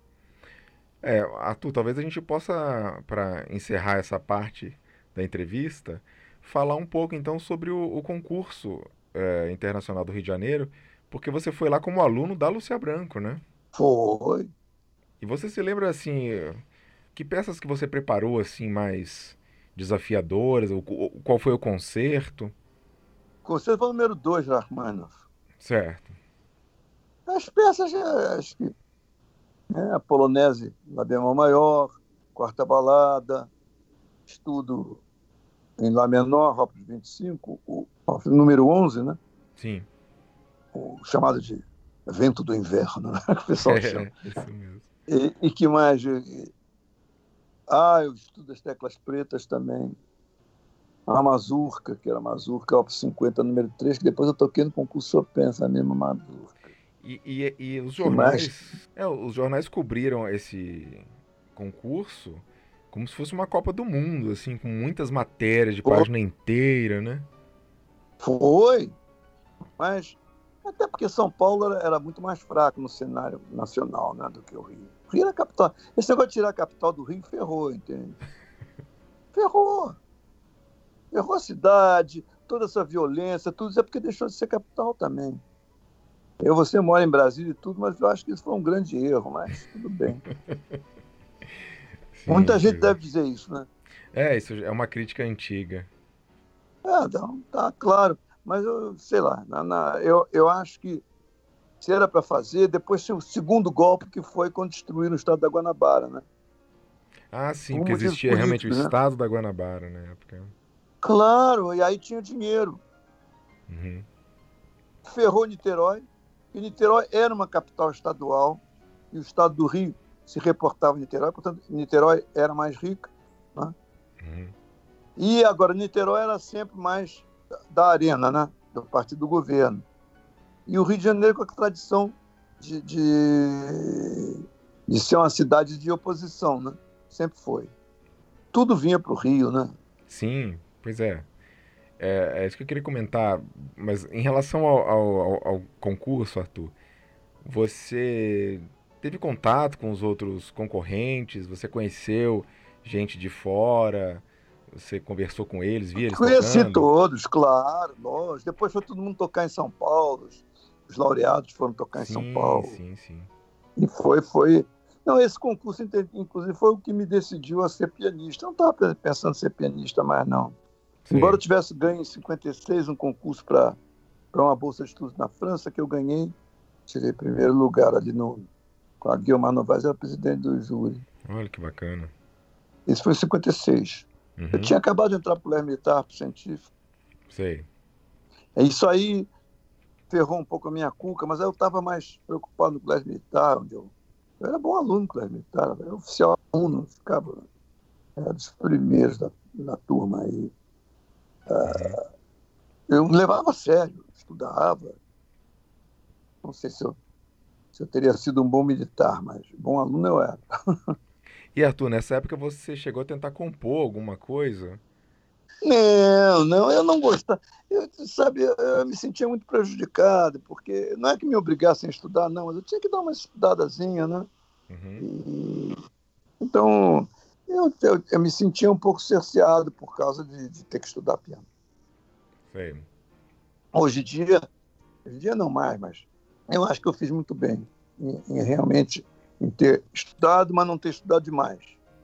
É, Arthur, talvez a gente possa, para encerrar essa parte da entrevista, falar um pouco então sobre o, o concurso é, internacional do Rio de Janeiro, porque você foi lá como aluno da Lúcia Branco, né? Foi. E você se lembra assim, que peças que você preparou assim mais desafiadoras? Qual foi o concerto? O concerto foi o número 2 Rachmaninoff. Certo. As peças, acho que né, a polonese na bemol maior, quarta balada, estudo em Lá menor, Opus 25, o, o número 11, né? Sim. O chamado de Vento do Inverno, né? o pessoal é, chama. Isso mesmo. E, e que mais? Ah, eu estudo as teclas pretas também. A Mazurca, que era a Mazurca, Opus 50, número 3, que depois eu toquei no concurso Chopin, essa mesma Mazurca. E, e, e os jornais. É, os jornais cobriram esse concurso como se fosse uma Copa do Mundo, assim, com muitas matérias de página inteira, né? Foi. Mas até porque São Paulo era, era, muito mais fraco no cenário nacional né, do que o Rio. Rio era a capital. Esse negócio de tirar a capital do Rio ferrou, entende? Ferrou. Ferrou a cidade, toda essa violência, tudo isso é porque deixou de ser capital também. Eu, você mora em Brasília e tudo, mas eu acho que isso foi um grande erro, mas tudo bem. Sim, Muita gente deve dizer isso, né? É, isso é uma crítica antiga. É, não, tá claro. Mas eu sei lá, na, na, eu, eu acho que se era para fazer, depois o segundo golpe que foi quando destruíram o estado da Guanabara, né? Ah, sim, Como porque existia realmente o né? estado da Guanabara na época. Claro, e aí tinha dinheiro. Uhum. Ferrou Niterói, e Niterói era uma capital estadual, e o estado do Rio se reportava em Niterói, portanto, Niterói era mais rica. Né? Uhum. E agora, Niterói era sempre mais da arena, né? do partido do governo. E o Rio de Janeiro com a tradição de, de, de ser uma cidade de oposição, né? sempre foi. Tudo vinha para o Rio, né? Sim, pois é. É, é, isso que eu queria comentar. Mas em relação ao, ao, ao, concurso, Arthur, você teve contato com os outros concorrentes? Você conheceu gente de fora? Você conversou com eles, via eles Conheci tocando? todos, claro, lógico. Depois foi todo mundo tocar em São Paulo. Os laureados foram tocar em sim, São Paulo. Sim, sim. E foi, foi. Não, esse concurso, inclusive, foi o que me decidiu a ser pianista. Eu não estava pensando em ser pianista mais, não. Sim. Embora eu tivesse ganho em 56 um concurso para uma bolsa de estudos na França, que eu ganhei, tirei primeiro lugar ali no, com a Guilherme Novaes, era presidente do júri. Olha que bacana. Isso foi em 56. Uhum. Eu tinha acabado de entrar para o Militar, para o científico. Sei. É isso aí ferrou um pouco a minha cuca, mas eu estava mais preocupado no Colégio Militar, onde eu, eu era bom aluno no Colégio Militar, eu era oficial aluno, ficava era dos primeiros da, da turma aí. Uh, eu me levava a sério, estudava. Não sei se eu, se eu teria sido um bom militar, mas bom aluno eu era. E Arthur, nessa época você chegou a tentar compor alguma coisa? Não, não, eu não gostava. Eu, sabe, eu me sentia muito prejudicado, porque não é que me obrigassem a estudar, não, mas eu tinha que dar uma estudadazinha, né? Uhum. E, então, eu, eu, eu, me sentia um pouco cerceado por causa de, de ter que estudar piano. Sei. Hoje em dia, hoje em dia não mais, mas eu acho que eu fiz muito bem em, em realmente em ter estudado, mas não ter estudado demais.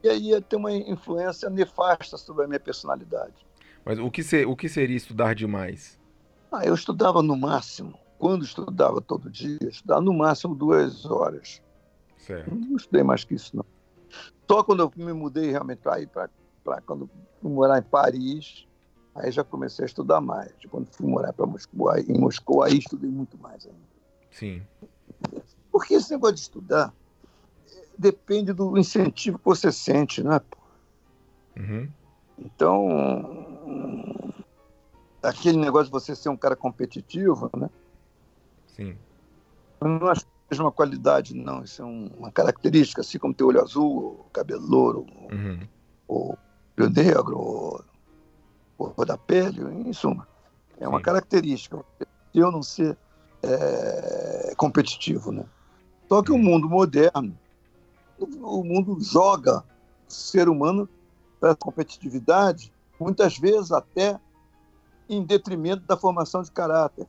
E aí ia ter uma influência nefasta sobre a minha personalidade. Mas o que, ser, o que seria estudar demais? Ah, eu estudava no máximo quando estudava todo dia, estudava no máximo duas horas. Certo. Não estudei mais que isso, não. Só quando eu me mudei realmente para ir para quando fui morar em Paris, aí já comecei a estudar mais. Quando fui morar para Moscou, aí, em Moscou, aí estudei muito mais ainda. Sim. Porque esse negócio de estudar depende do incentivo que você sente, né? Uhum. Então, aquele negócio de você ser um cara competitivo, né? Sim. Eu não acho que seja uma qualidade, não. Isso é uma característica, assim como ter olho azul, cabelo louro, uhum. ou olho negro, ou cor da pele, em suma. É uma Sim. característica. Eu não ser é, competitivo, né? Só que o mundo moderno, o mundo joga o ser humano para a competitividade, muitas vezes até em detrimento da formação de caráter.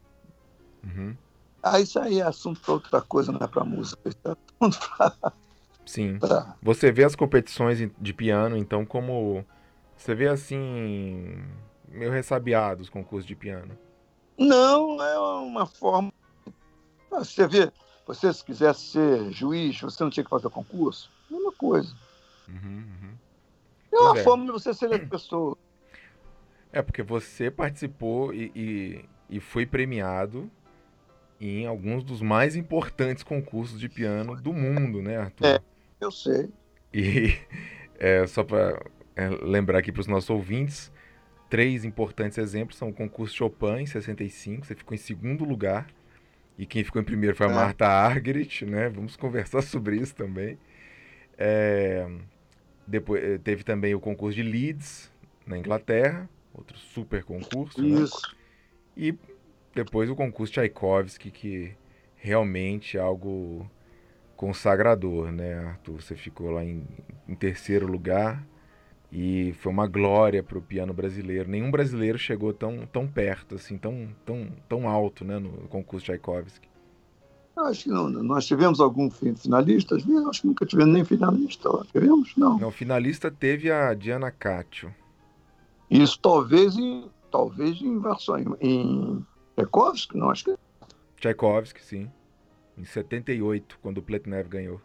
Uhum. Ah, isso aí é assunto para outra coisa, não é para música. Isso é assunto Sim. pra- Você vê as competições de piano, então, como. Você vê assim. meio ressabiado os concursos de piano. Não, é uma forma. Você vê, você se quisesse ser juiz, você não tinha que fazer concurso? Mesma coisa. Uhum, uhum. É uma é. forma de você ser a pessoa. É porque você participou e, e, e foi premiado em alguns dos mais importantes concursos de piano do mundo, né, Arthur? É. Eu sei. E é, só para lembrar aqui para os nossos ouvintes, três importantes exemplos são o concurso Chopin em 65, você ficou em segundo lugar, e quem ficou em primeiro foi a É. Marta Argerich, né? Vamos conversar sobre isso também. É, depois eh, teve também o concurso de Leeds na Inglaterra, outro super concurso, né? Isso. E depois o concurso Tchaikovsky, que realmente é algo consagrador, né, Arthur? Você ficou lá em, em terceiro lugar e foi uma glória para o piano brasileiro. Nenhum brasileiro chegou tão, tão perto, assim, tão, tão, tão alto, né, no concurso Tchaikovsky. Acho que não, nós tivemos algum fi- finalista, acho que nunca tivemos nem finalista. Tivemos? Não. Não, finalista teve a Diana Cátio. Isso talvez em, talvez em versão em, em Tchaikovsky, não, acho que Tchaikovsky, sim. Em 78, quando o Pletnev ganhou.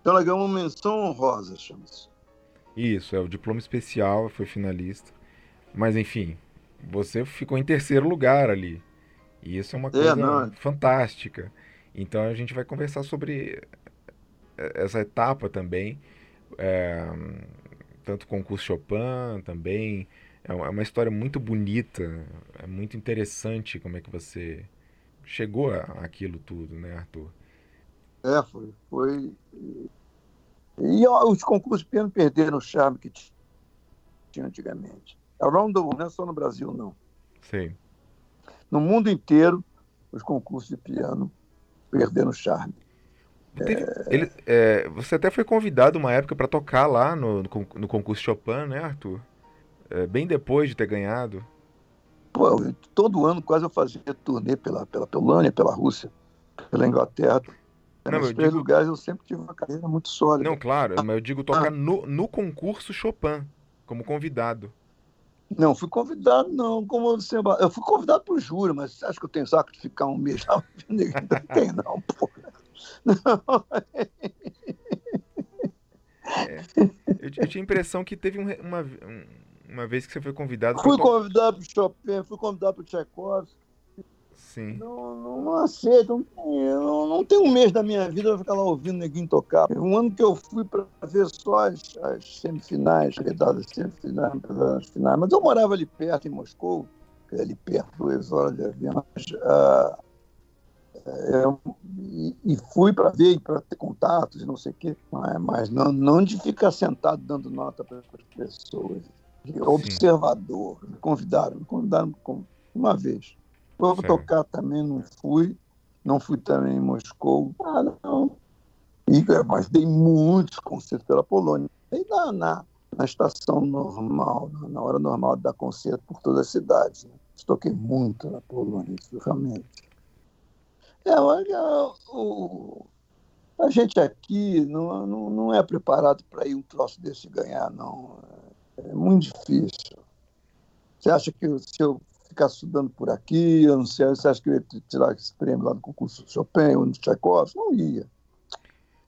então ela ganhou uma menção honrosa, chama-se. Isso, é o diploma especial, foi finalista. Mas enfim, você ficou em terceiro lugar ali. E isso é uma coisa não. fantástica. Então a gente vai conversar sobre essa etapa também. É, tanto o concurso Chopin também. É uma é uma história muito bonita. É muito interessante como é que você chegou a aquilo tudo, né, Arthur? É, foi. foi... E os concursos de piano perderam o charme que tinha antigamente. Around the world, não é só no Brasil, não. Sei. No mundo inteiro, os concursos de piano perderam o charme. Teve- ele- é, você até foi convidado uma época para tocar lá no, no concurso Chopin, né, Arthur? É, bem depois de ter ganhado. Pô, eu- todo ano quase eu fazia turnê pela, pela Polônia, pela Rússia, pela Inglaterra. Não, Nesses eu três digo- lugares eu sempre tive uma carreira muito sólida. Não, claro, mas eu digo Ah. tocar no, no concurso Chopin, como convidado. Não, fui convidado, não. Como você, eu fui convidado para o júri, mas acho que eu tenho saco de ficar um mês lá? Não tem, não, pô. Não. Eu, eu tinha a impressão que teve um uma, um- uma vez que você foi convidado pra Fui to- convidado para o Chopin, fui convidado para o Tchaikovsky. Sim. Não, não, não aceito. Não, tem- eu não, não tem um mês da minha vida eu ficar lá ouvindo neguinho tocar. Um ano que eu fui para ver só as, as semifinais, das semifinais, das finais. Mas eu morava ali perto, em Moscou, ali perto, duas horas de avião. Mas, ah, é, e, e fui para ver, para ter contatos e não sei o quê. Mas, mas não, não de ficar sentado dando nota para as pessoas. Observador. Me convidaram, me convidaram uma vez. Vou tocar também, não fui. Não fui também em Moscou. Ah, não. E, mas dei muitos concertos pela Polônia. E na, na, na estação normal, na, na hora normal de dar concerto por toda a cidade. Né? Toquei muito na Polônia, isso realmente. É, olha, o, a gente aqui não, não, não é preparado para ir um troço desse ganhar, não. É muito difícil. Você acha que se eu ficar estudando por aqui, eu não sei, você acha que eu ia tirar esse prêmio lá do concurso Chopin ou no Tchaikovsky? Não ia.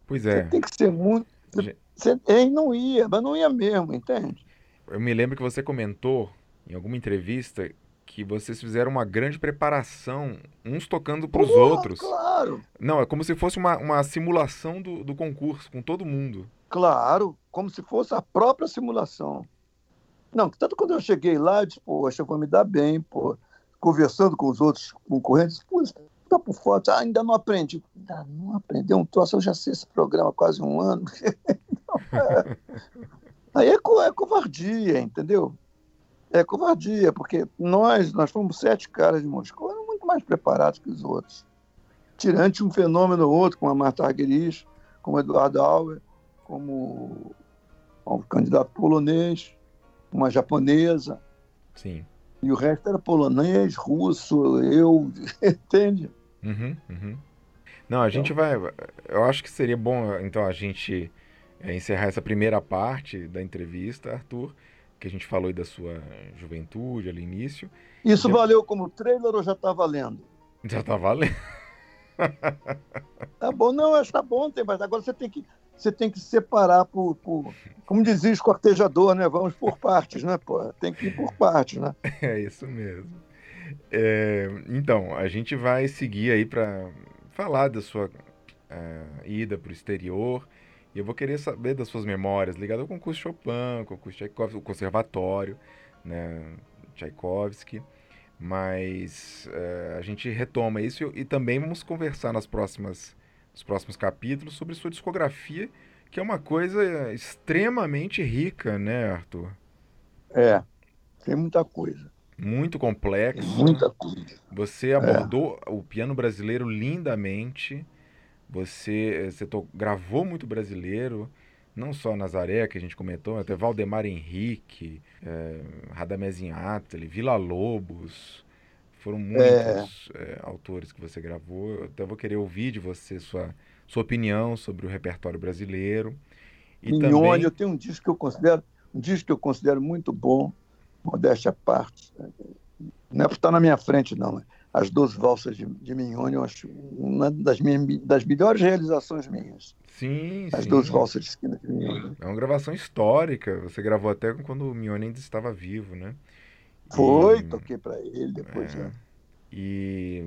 Pois é. Você tem que ser muito. Você, você, não ia, mas não ia mesmo, entende? Eu me lembro que você comentou em alguma entrevista que vocês fizeram uma grande preparação, uns tocando para os outros. Claro. Não, é como se fosse uma, uma simulação do, do concurso, com todo mundo. Claro, como se fosse a própria simulação. Não, tanto quando eu cheguei lá, eu disse, poxa, eu vou me dar bem, pô. Conversando com os outros concorrentes, pô, tá por foto, ah, ainda não aprendi. Ainda não aprendeu um troço, eu já sei esse programa há quase um ano. Aí é, co é covardia, entendeu? é covardia, porque nós, nós fomos sete caras de Moscou, eram muito mais preparados que os outros. Tirante um fenômeno ou outro, como a Marta Argueris, como Eduardo Auer, como um candidato polonês, uma japonesa. Sim. E o resto era polonês, russo, eu, entende? Uhum, uhum. Não, a então, gente vai. Eu acho que seria bom, então, a gente é, encerrar essa primeira parte da entrevista, Arthur que a gente falou aí da sua juventude ali início. Isso já... valeu como trailer ou já está valendo? Já está valendo. tá bom, não, acho que tá bom, tem, mas agora você tem que você tem que separar por, por como dizia o escortejador, né? Vamos por partes, né, pô? Tem que ir por partes, né? É isso mesmo. É, então, a gente vai seguir aí para falar da sua uh, ida para o exterior e eu vou querer saber das suas memórias ligadas ao concurso Chopin, concurso Tchaikovsky, o conservatório, né, Tchaikovsky. Mas é, a gente retoma isso e, e, também vamos conversar nas próximas, nos próximos capítulos sobre sua discografia, que é uma coisa extremamente rica, né, Arthur? É, tem muita coisa. Muito complexo. muita coisa. Você abordou é. o piano brasileiro lindamente. Você, você to, gravou muito brasileiro, não só Nazaré, que a gente comentou, até Valdemar Henrique, é, Radamés Inátali, Vila Lobos. Foram muitos é... É, autores que você gravou. Eu até vou querer ouvir de você sua, sua opinião sobre o repertório brasileiro. E Mignone, também... eu tenho um disco que eu considero um disco que eu considero muito bom, modéstia à parte. Não é por estar na minha frente, não. As Doze Valsas de, de Mignone, eu acho uma das, minhas, das melhores realizações minhas. Sim, As sim. Doze Valsas de Esquina de Mignone. É uma gravação histórica. Você gravou até quando o Mignone ainda estava vivo, né? Foi, e... toquei para ele depois. É. Né? E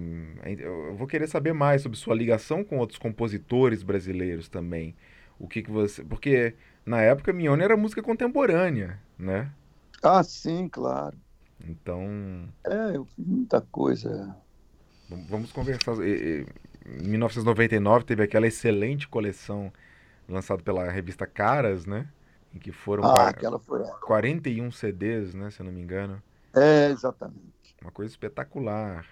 eu vou querer saber mais sobre sua ligação com outros compositores brasileiros também. O que, que você. Porque na época Mignone era música contemporânea, né? Ah, sim, claro. Então. É, eu fiz muita coisa. Vamos conversar. Em 1999 teve aquela excelente coleção lançada pela revista Caras, né? Em que foram ah, aquela foi... 41 CDs, né? Se eu não me engano. É, exatamente. Uma coisa espetacular.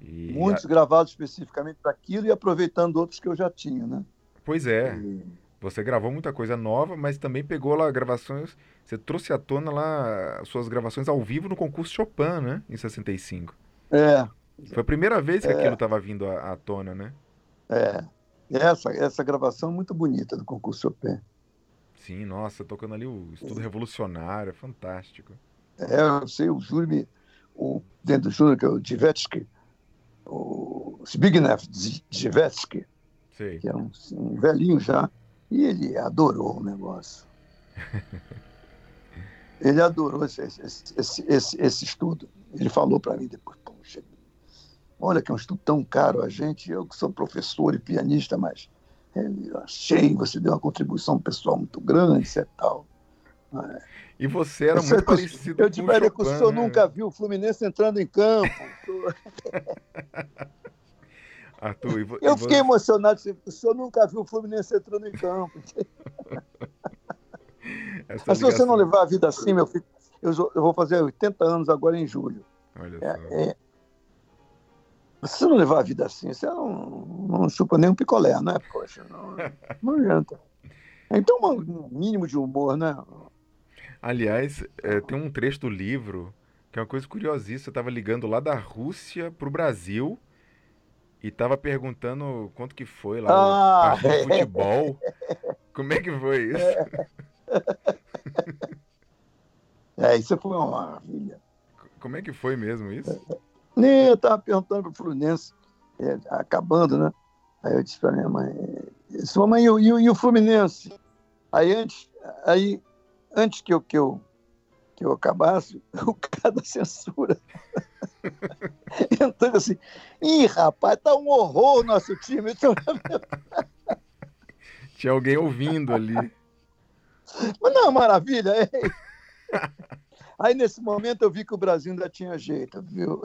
E... Muitos gravados especificamente para aquilo e aproveitando outros que eu já tinha, né? Pois é. E... Você gravou muita coisa nova, mas também pegou lá gravações. Você trouxe à tona lá suas gravações ao vivo no concurso Chopin, né? Em 65. É. Foi a primeira vez que é. aquilo estava vindo à, à, tona, né? É. Essa, essa gravação é muito bonita do concurso Chopin. Sim, nossa, tocando ali o estudo revolucionário, é fantástico. É, eu sei, o Júlio, o dentro do Júlio, que é o Djivetsky, o Zbigniew Djivetsky, que é um, um velhinho já, e ele adorou o negócio. ele adorou esse, esse, esse, esse, esse estudo. Ele falou para mim depois, poxa, olha que é um estudo tão caro a gente, eu que sou professor e pianista, mas ele, achei, você deu uma contribuição pessoal muito grande, e tal. É. E você era muito parecido eu com o Chopin. que o senhor nunca viu o Fluminense entrando em campo. Arthur, e vo, eu fiquei emocionado. O senhor nunca viu o Fluminense entrando em campo. Mas se você não levar a vida assim, meu filho, eu, eu, vou fazer 80 anos agora em julho. Olha é, só. É, se você não levar a vida assim, você não, não chupa nem um picolé, né? Poxa, não, não adianta. Então, um mínimo de humor, né? Aliás, é, tem um trecho do livro que é uma coisa curiosíssima. Você estava ligando lá da Rússia para o Brasil e tava perguntando quanto que foi lá ah, o de futebol. Como é que foi isso? É, isso foi uma maravilha. Como é que foi mesmo isso? Nem eu estava perguntando para o Fluminense, é, acabando, né? Aí eu disse para minha mãe, disse, mamãe, e, e, e o Fluminense? Aí antes, aí, antes que eu, que eu, que eu acabasse, o cara da censura entrando assim, ih, rapaz, tá um horror o nosso time. Tinha alguém ouvindo ali. Mas não, maravilha. Aí nesse momento eu vi que o Brasil ainda tinha jeito, viu?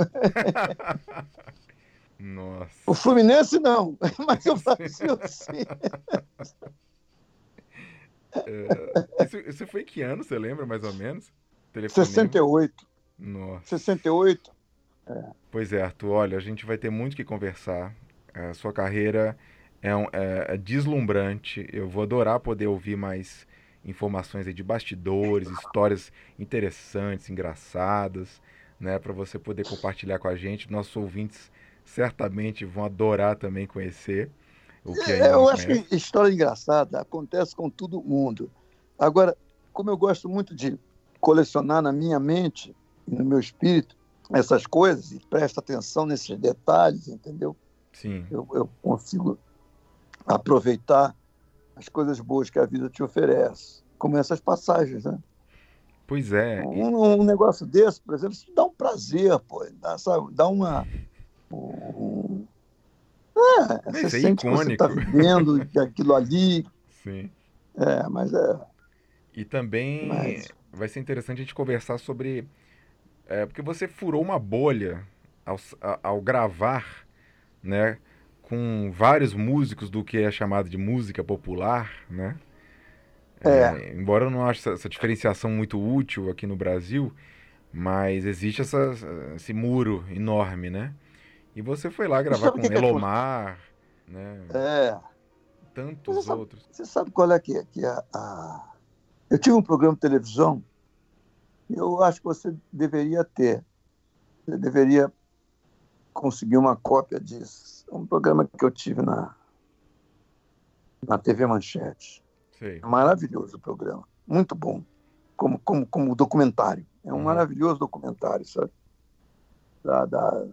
Nossa. O Fluminense não, mas o Brasil sim. É, isso, isso, foi que ano, você lembra mais ou menos? Telefonema? 68. Nossa. 68. É. Pois é, Arthur, olha, a gente vai ter muito que conversar. A sua carreira é, um, é, é deslumbrante. Eu vou adorar poder ouvir mais informações de bastidores, histórias interessantes, engraçadas, né, para você poder compartilhar com a gente. Nossos ouvintes certamente vão adorar também conhecer é, Eu acho que história engraçada acontece com todo mundo. Agora, como eu gosto muito de colecionar na minha mente e no meu espírito essas coisas e presto atenção nesses detalhes, entendeu? Sim. Eu, eu consigo aproveitar as coisas boas que a vida te oferece, como essas passagens, né? Pois é. Um, um negócio desse, por exemplo, isso dá um prazer, pô, dá, sabe, dá uma. Um... É, você é sente icônico. que você está vivendo aquilo ali. Sim. É, mas é. E também mas... vai ser interessante a gente conversar sobre. É, porque você furou uma bolha ao, ao gravar, né? com vários músicos do que é chamado de música popular, né? É. é embora eu não ache essa, essa, diferenciação muito útil aqui no Brasil, mas existe essa, esse muro enorme, né? E você foi lá gravar com que Elomar, que é... né? É. Tantos você sabe, outros. Você sabe qual é que é? Que é a... Eu tive um programa de televisão eu acho que você deveria ter. Você deveria conseguir uma cópia disso. É um programa que eu tive na, na TV Manchete. Sei. Maravilhoso o programa. Muito bom. Como, como, como documentário. É um uhum. maravilhoso documentário, sabe? Da, da,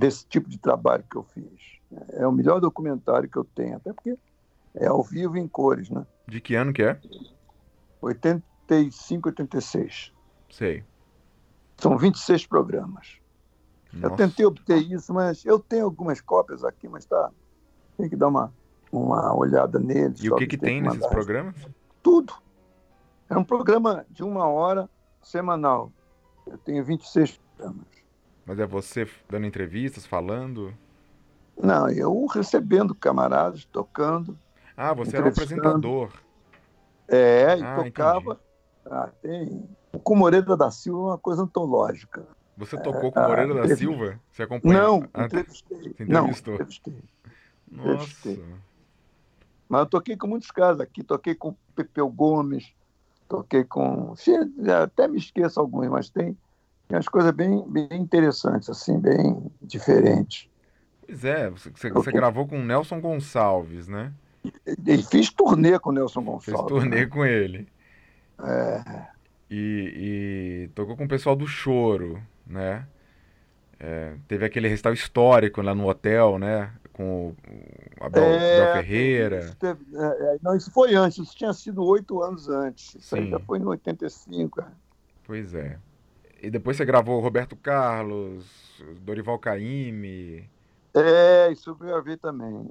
desse tipo de trabalho que eu fiz. É o melhor documentário que eu tenho, até porque é ao vivo em cores, né? De que ano que é? 85, 86. Sei. São 26 programas. Nossa. Eu tentei obter isso, mas eu tenho algumas cópias aqui, mas tá. Tem que dar uma, uma olhada neles. E o que, que tem, nesses programas? Tudo. É um programa de uma hora semanal. Eu tenho 26 programas. Mas é você dando entrevistas, falando? Não, eu recebendo camaradas, tocando. Ah, você era apresentador. É, e ah, tocava. Ah, tem. O Moreira da Silva é uma coisa antológica. Você tocou com o Moreira da Silva? Você acompanhou? Não, ah, entrevistei. Você entrevistou? Não, entrevistei. Nossa. Entrevistei. Mas eu toquei com muitos caras aqui. Toquei com Pepeu Gomes, toquei com... Até me esqueço alguns, mas tem, tem umas coisas bem, bem interessantes, assim, bem diferentes. Pois é, você, você gravou com o Nelson Gonçalves, né? E, e fiz turnê com o Nelson Gonçalves. Fiz turnê né? com ele. É... E, e, tocou com o pessoal do Choro né? É, teve aquele recital histórico lá no hotel, né? Com o Abel, é, Abel Ferreira. Isso teve, é, é, não, isso foi antes, isso tinha sido oito anos antes. Isso Sim. aí já foi em 85. É. Pois é. E depois você gravou Roberto Carlos, Dorival Caymmi. É, isso eu gravei também.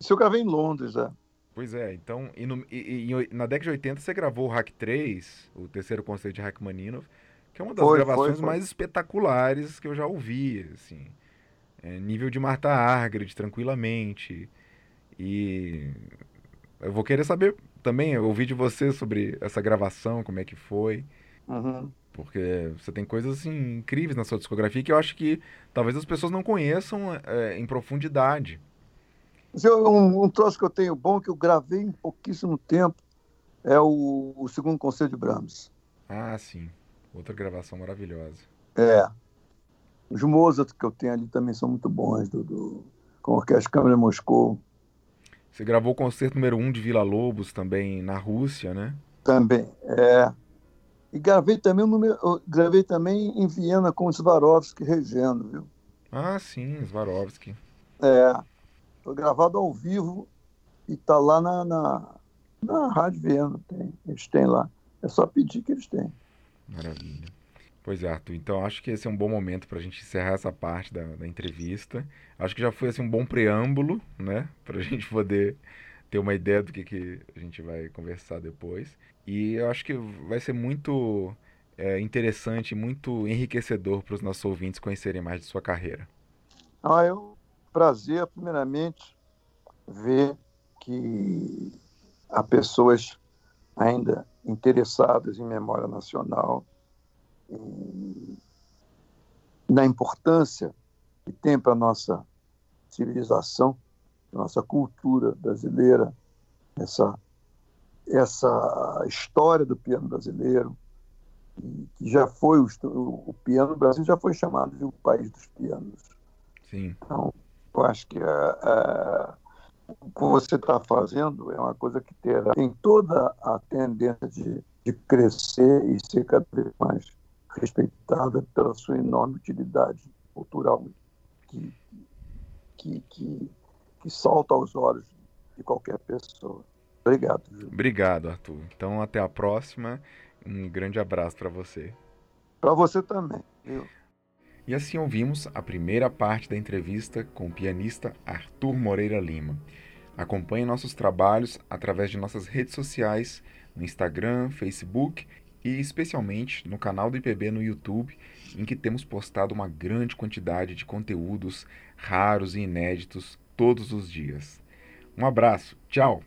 Isso eu gravei em Londres, é. Pois é, então, e, no, e, e, na década de 80 você gravou o Hack 3, o terceiro conceito de Rachmaninoff, que é uma das foi, gravações foi, foi. mais espetaculares que eu já ouvi, assim. É, nível de Marta Argred, tranquilamente. E eu vou querer saber também, ouvir de você sobre essa gravação, como é que foi. Uhum. Porque você tem coisas assim, incríveis na sua discografia que eu acho que talvez as pessoas não conheçam é, em profundidade. Um, um troço que eu tenho bom, que eu gravei em pouquíssimo tempo, é o, o segundo conselho de Brahms. Ah, sim. Outra gravação maravilhosa. É. Os Mozart que eu tenho ali também são muito bons, do, do, com a Orquestra Câmara Moscou. Você gravou o concerto número 1 um de Vila Lobos também na Rússia, né? Também, é. E gravei também, gravei também em Viena com o Swarovski regendo, viu? Ah, sim, Swarovski. É, foi gravado ao vivo e está lá na, na, na Rádio Viena, tem, eles têm lá. É só pedir que eles têm. Maravilha. Pois é, Arthur. Então acho que esse é um bom momento para a gente encerrar essa parte da, da, entrevista. Acho que já foi assim, um bom preâmbulo, né? Para a gente poder ter uma ideia do que, que a gente vai conversar depois. E eu acho que vai ser muito é, interessante, muito enriquecedor para os nossos ouvintes conhecerem mais de sua carreira. Ah, é um prazer, primeiramente, ver que há pessoas ainda interessadas em memória nacional, em, na importância que tem para a nossa civilização, nossa cultura brasileira, essa, essa história do piano brasileiro, que já foi o, o piano, o Brasil já foi chamado de o país dos pianos. Sim. Então, eu acho que a, o que você está fazendo é uma coisa que terá, tem toda a tendência de, de crescer e ser cada vez mais respeitada pela sua enorme utilidade cultural que, que, que, que salta aos olhos de qualquer pessoa. Obrigado. Viu? Obrigado, Arthur. Então, até a próxima. Um grande abraço para você. Para você também. Viu? E assim ouvimos a primeira parte da entrevista com o pianista Arthur Moreira Lima. Acompanhe nossos trabalhos através de nossas redes sociais, no Instagram, Facebook e especialmente no canal do IPB no YouTube, em que temos postado uma grande quantidade de conteúdos raros e inéditos todos os dias. Um abraço, tchau!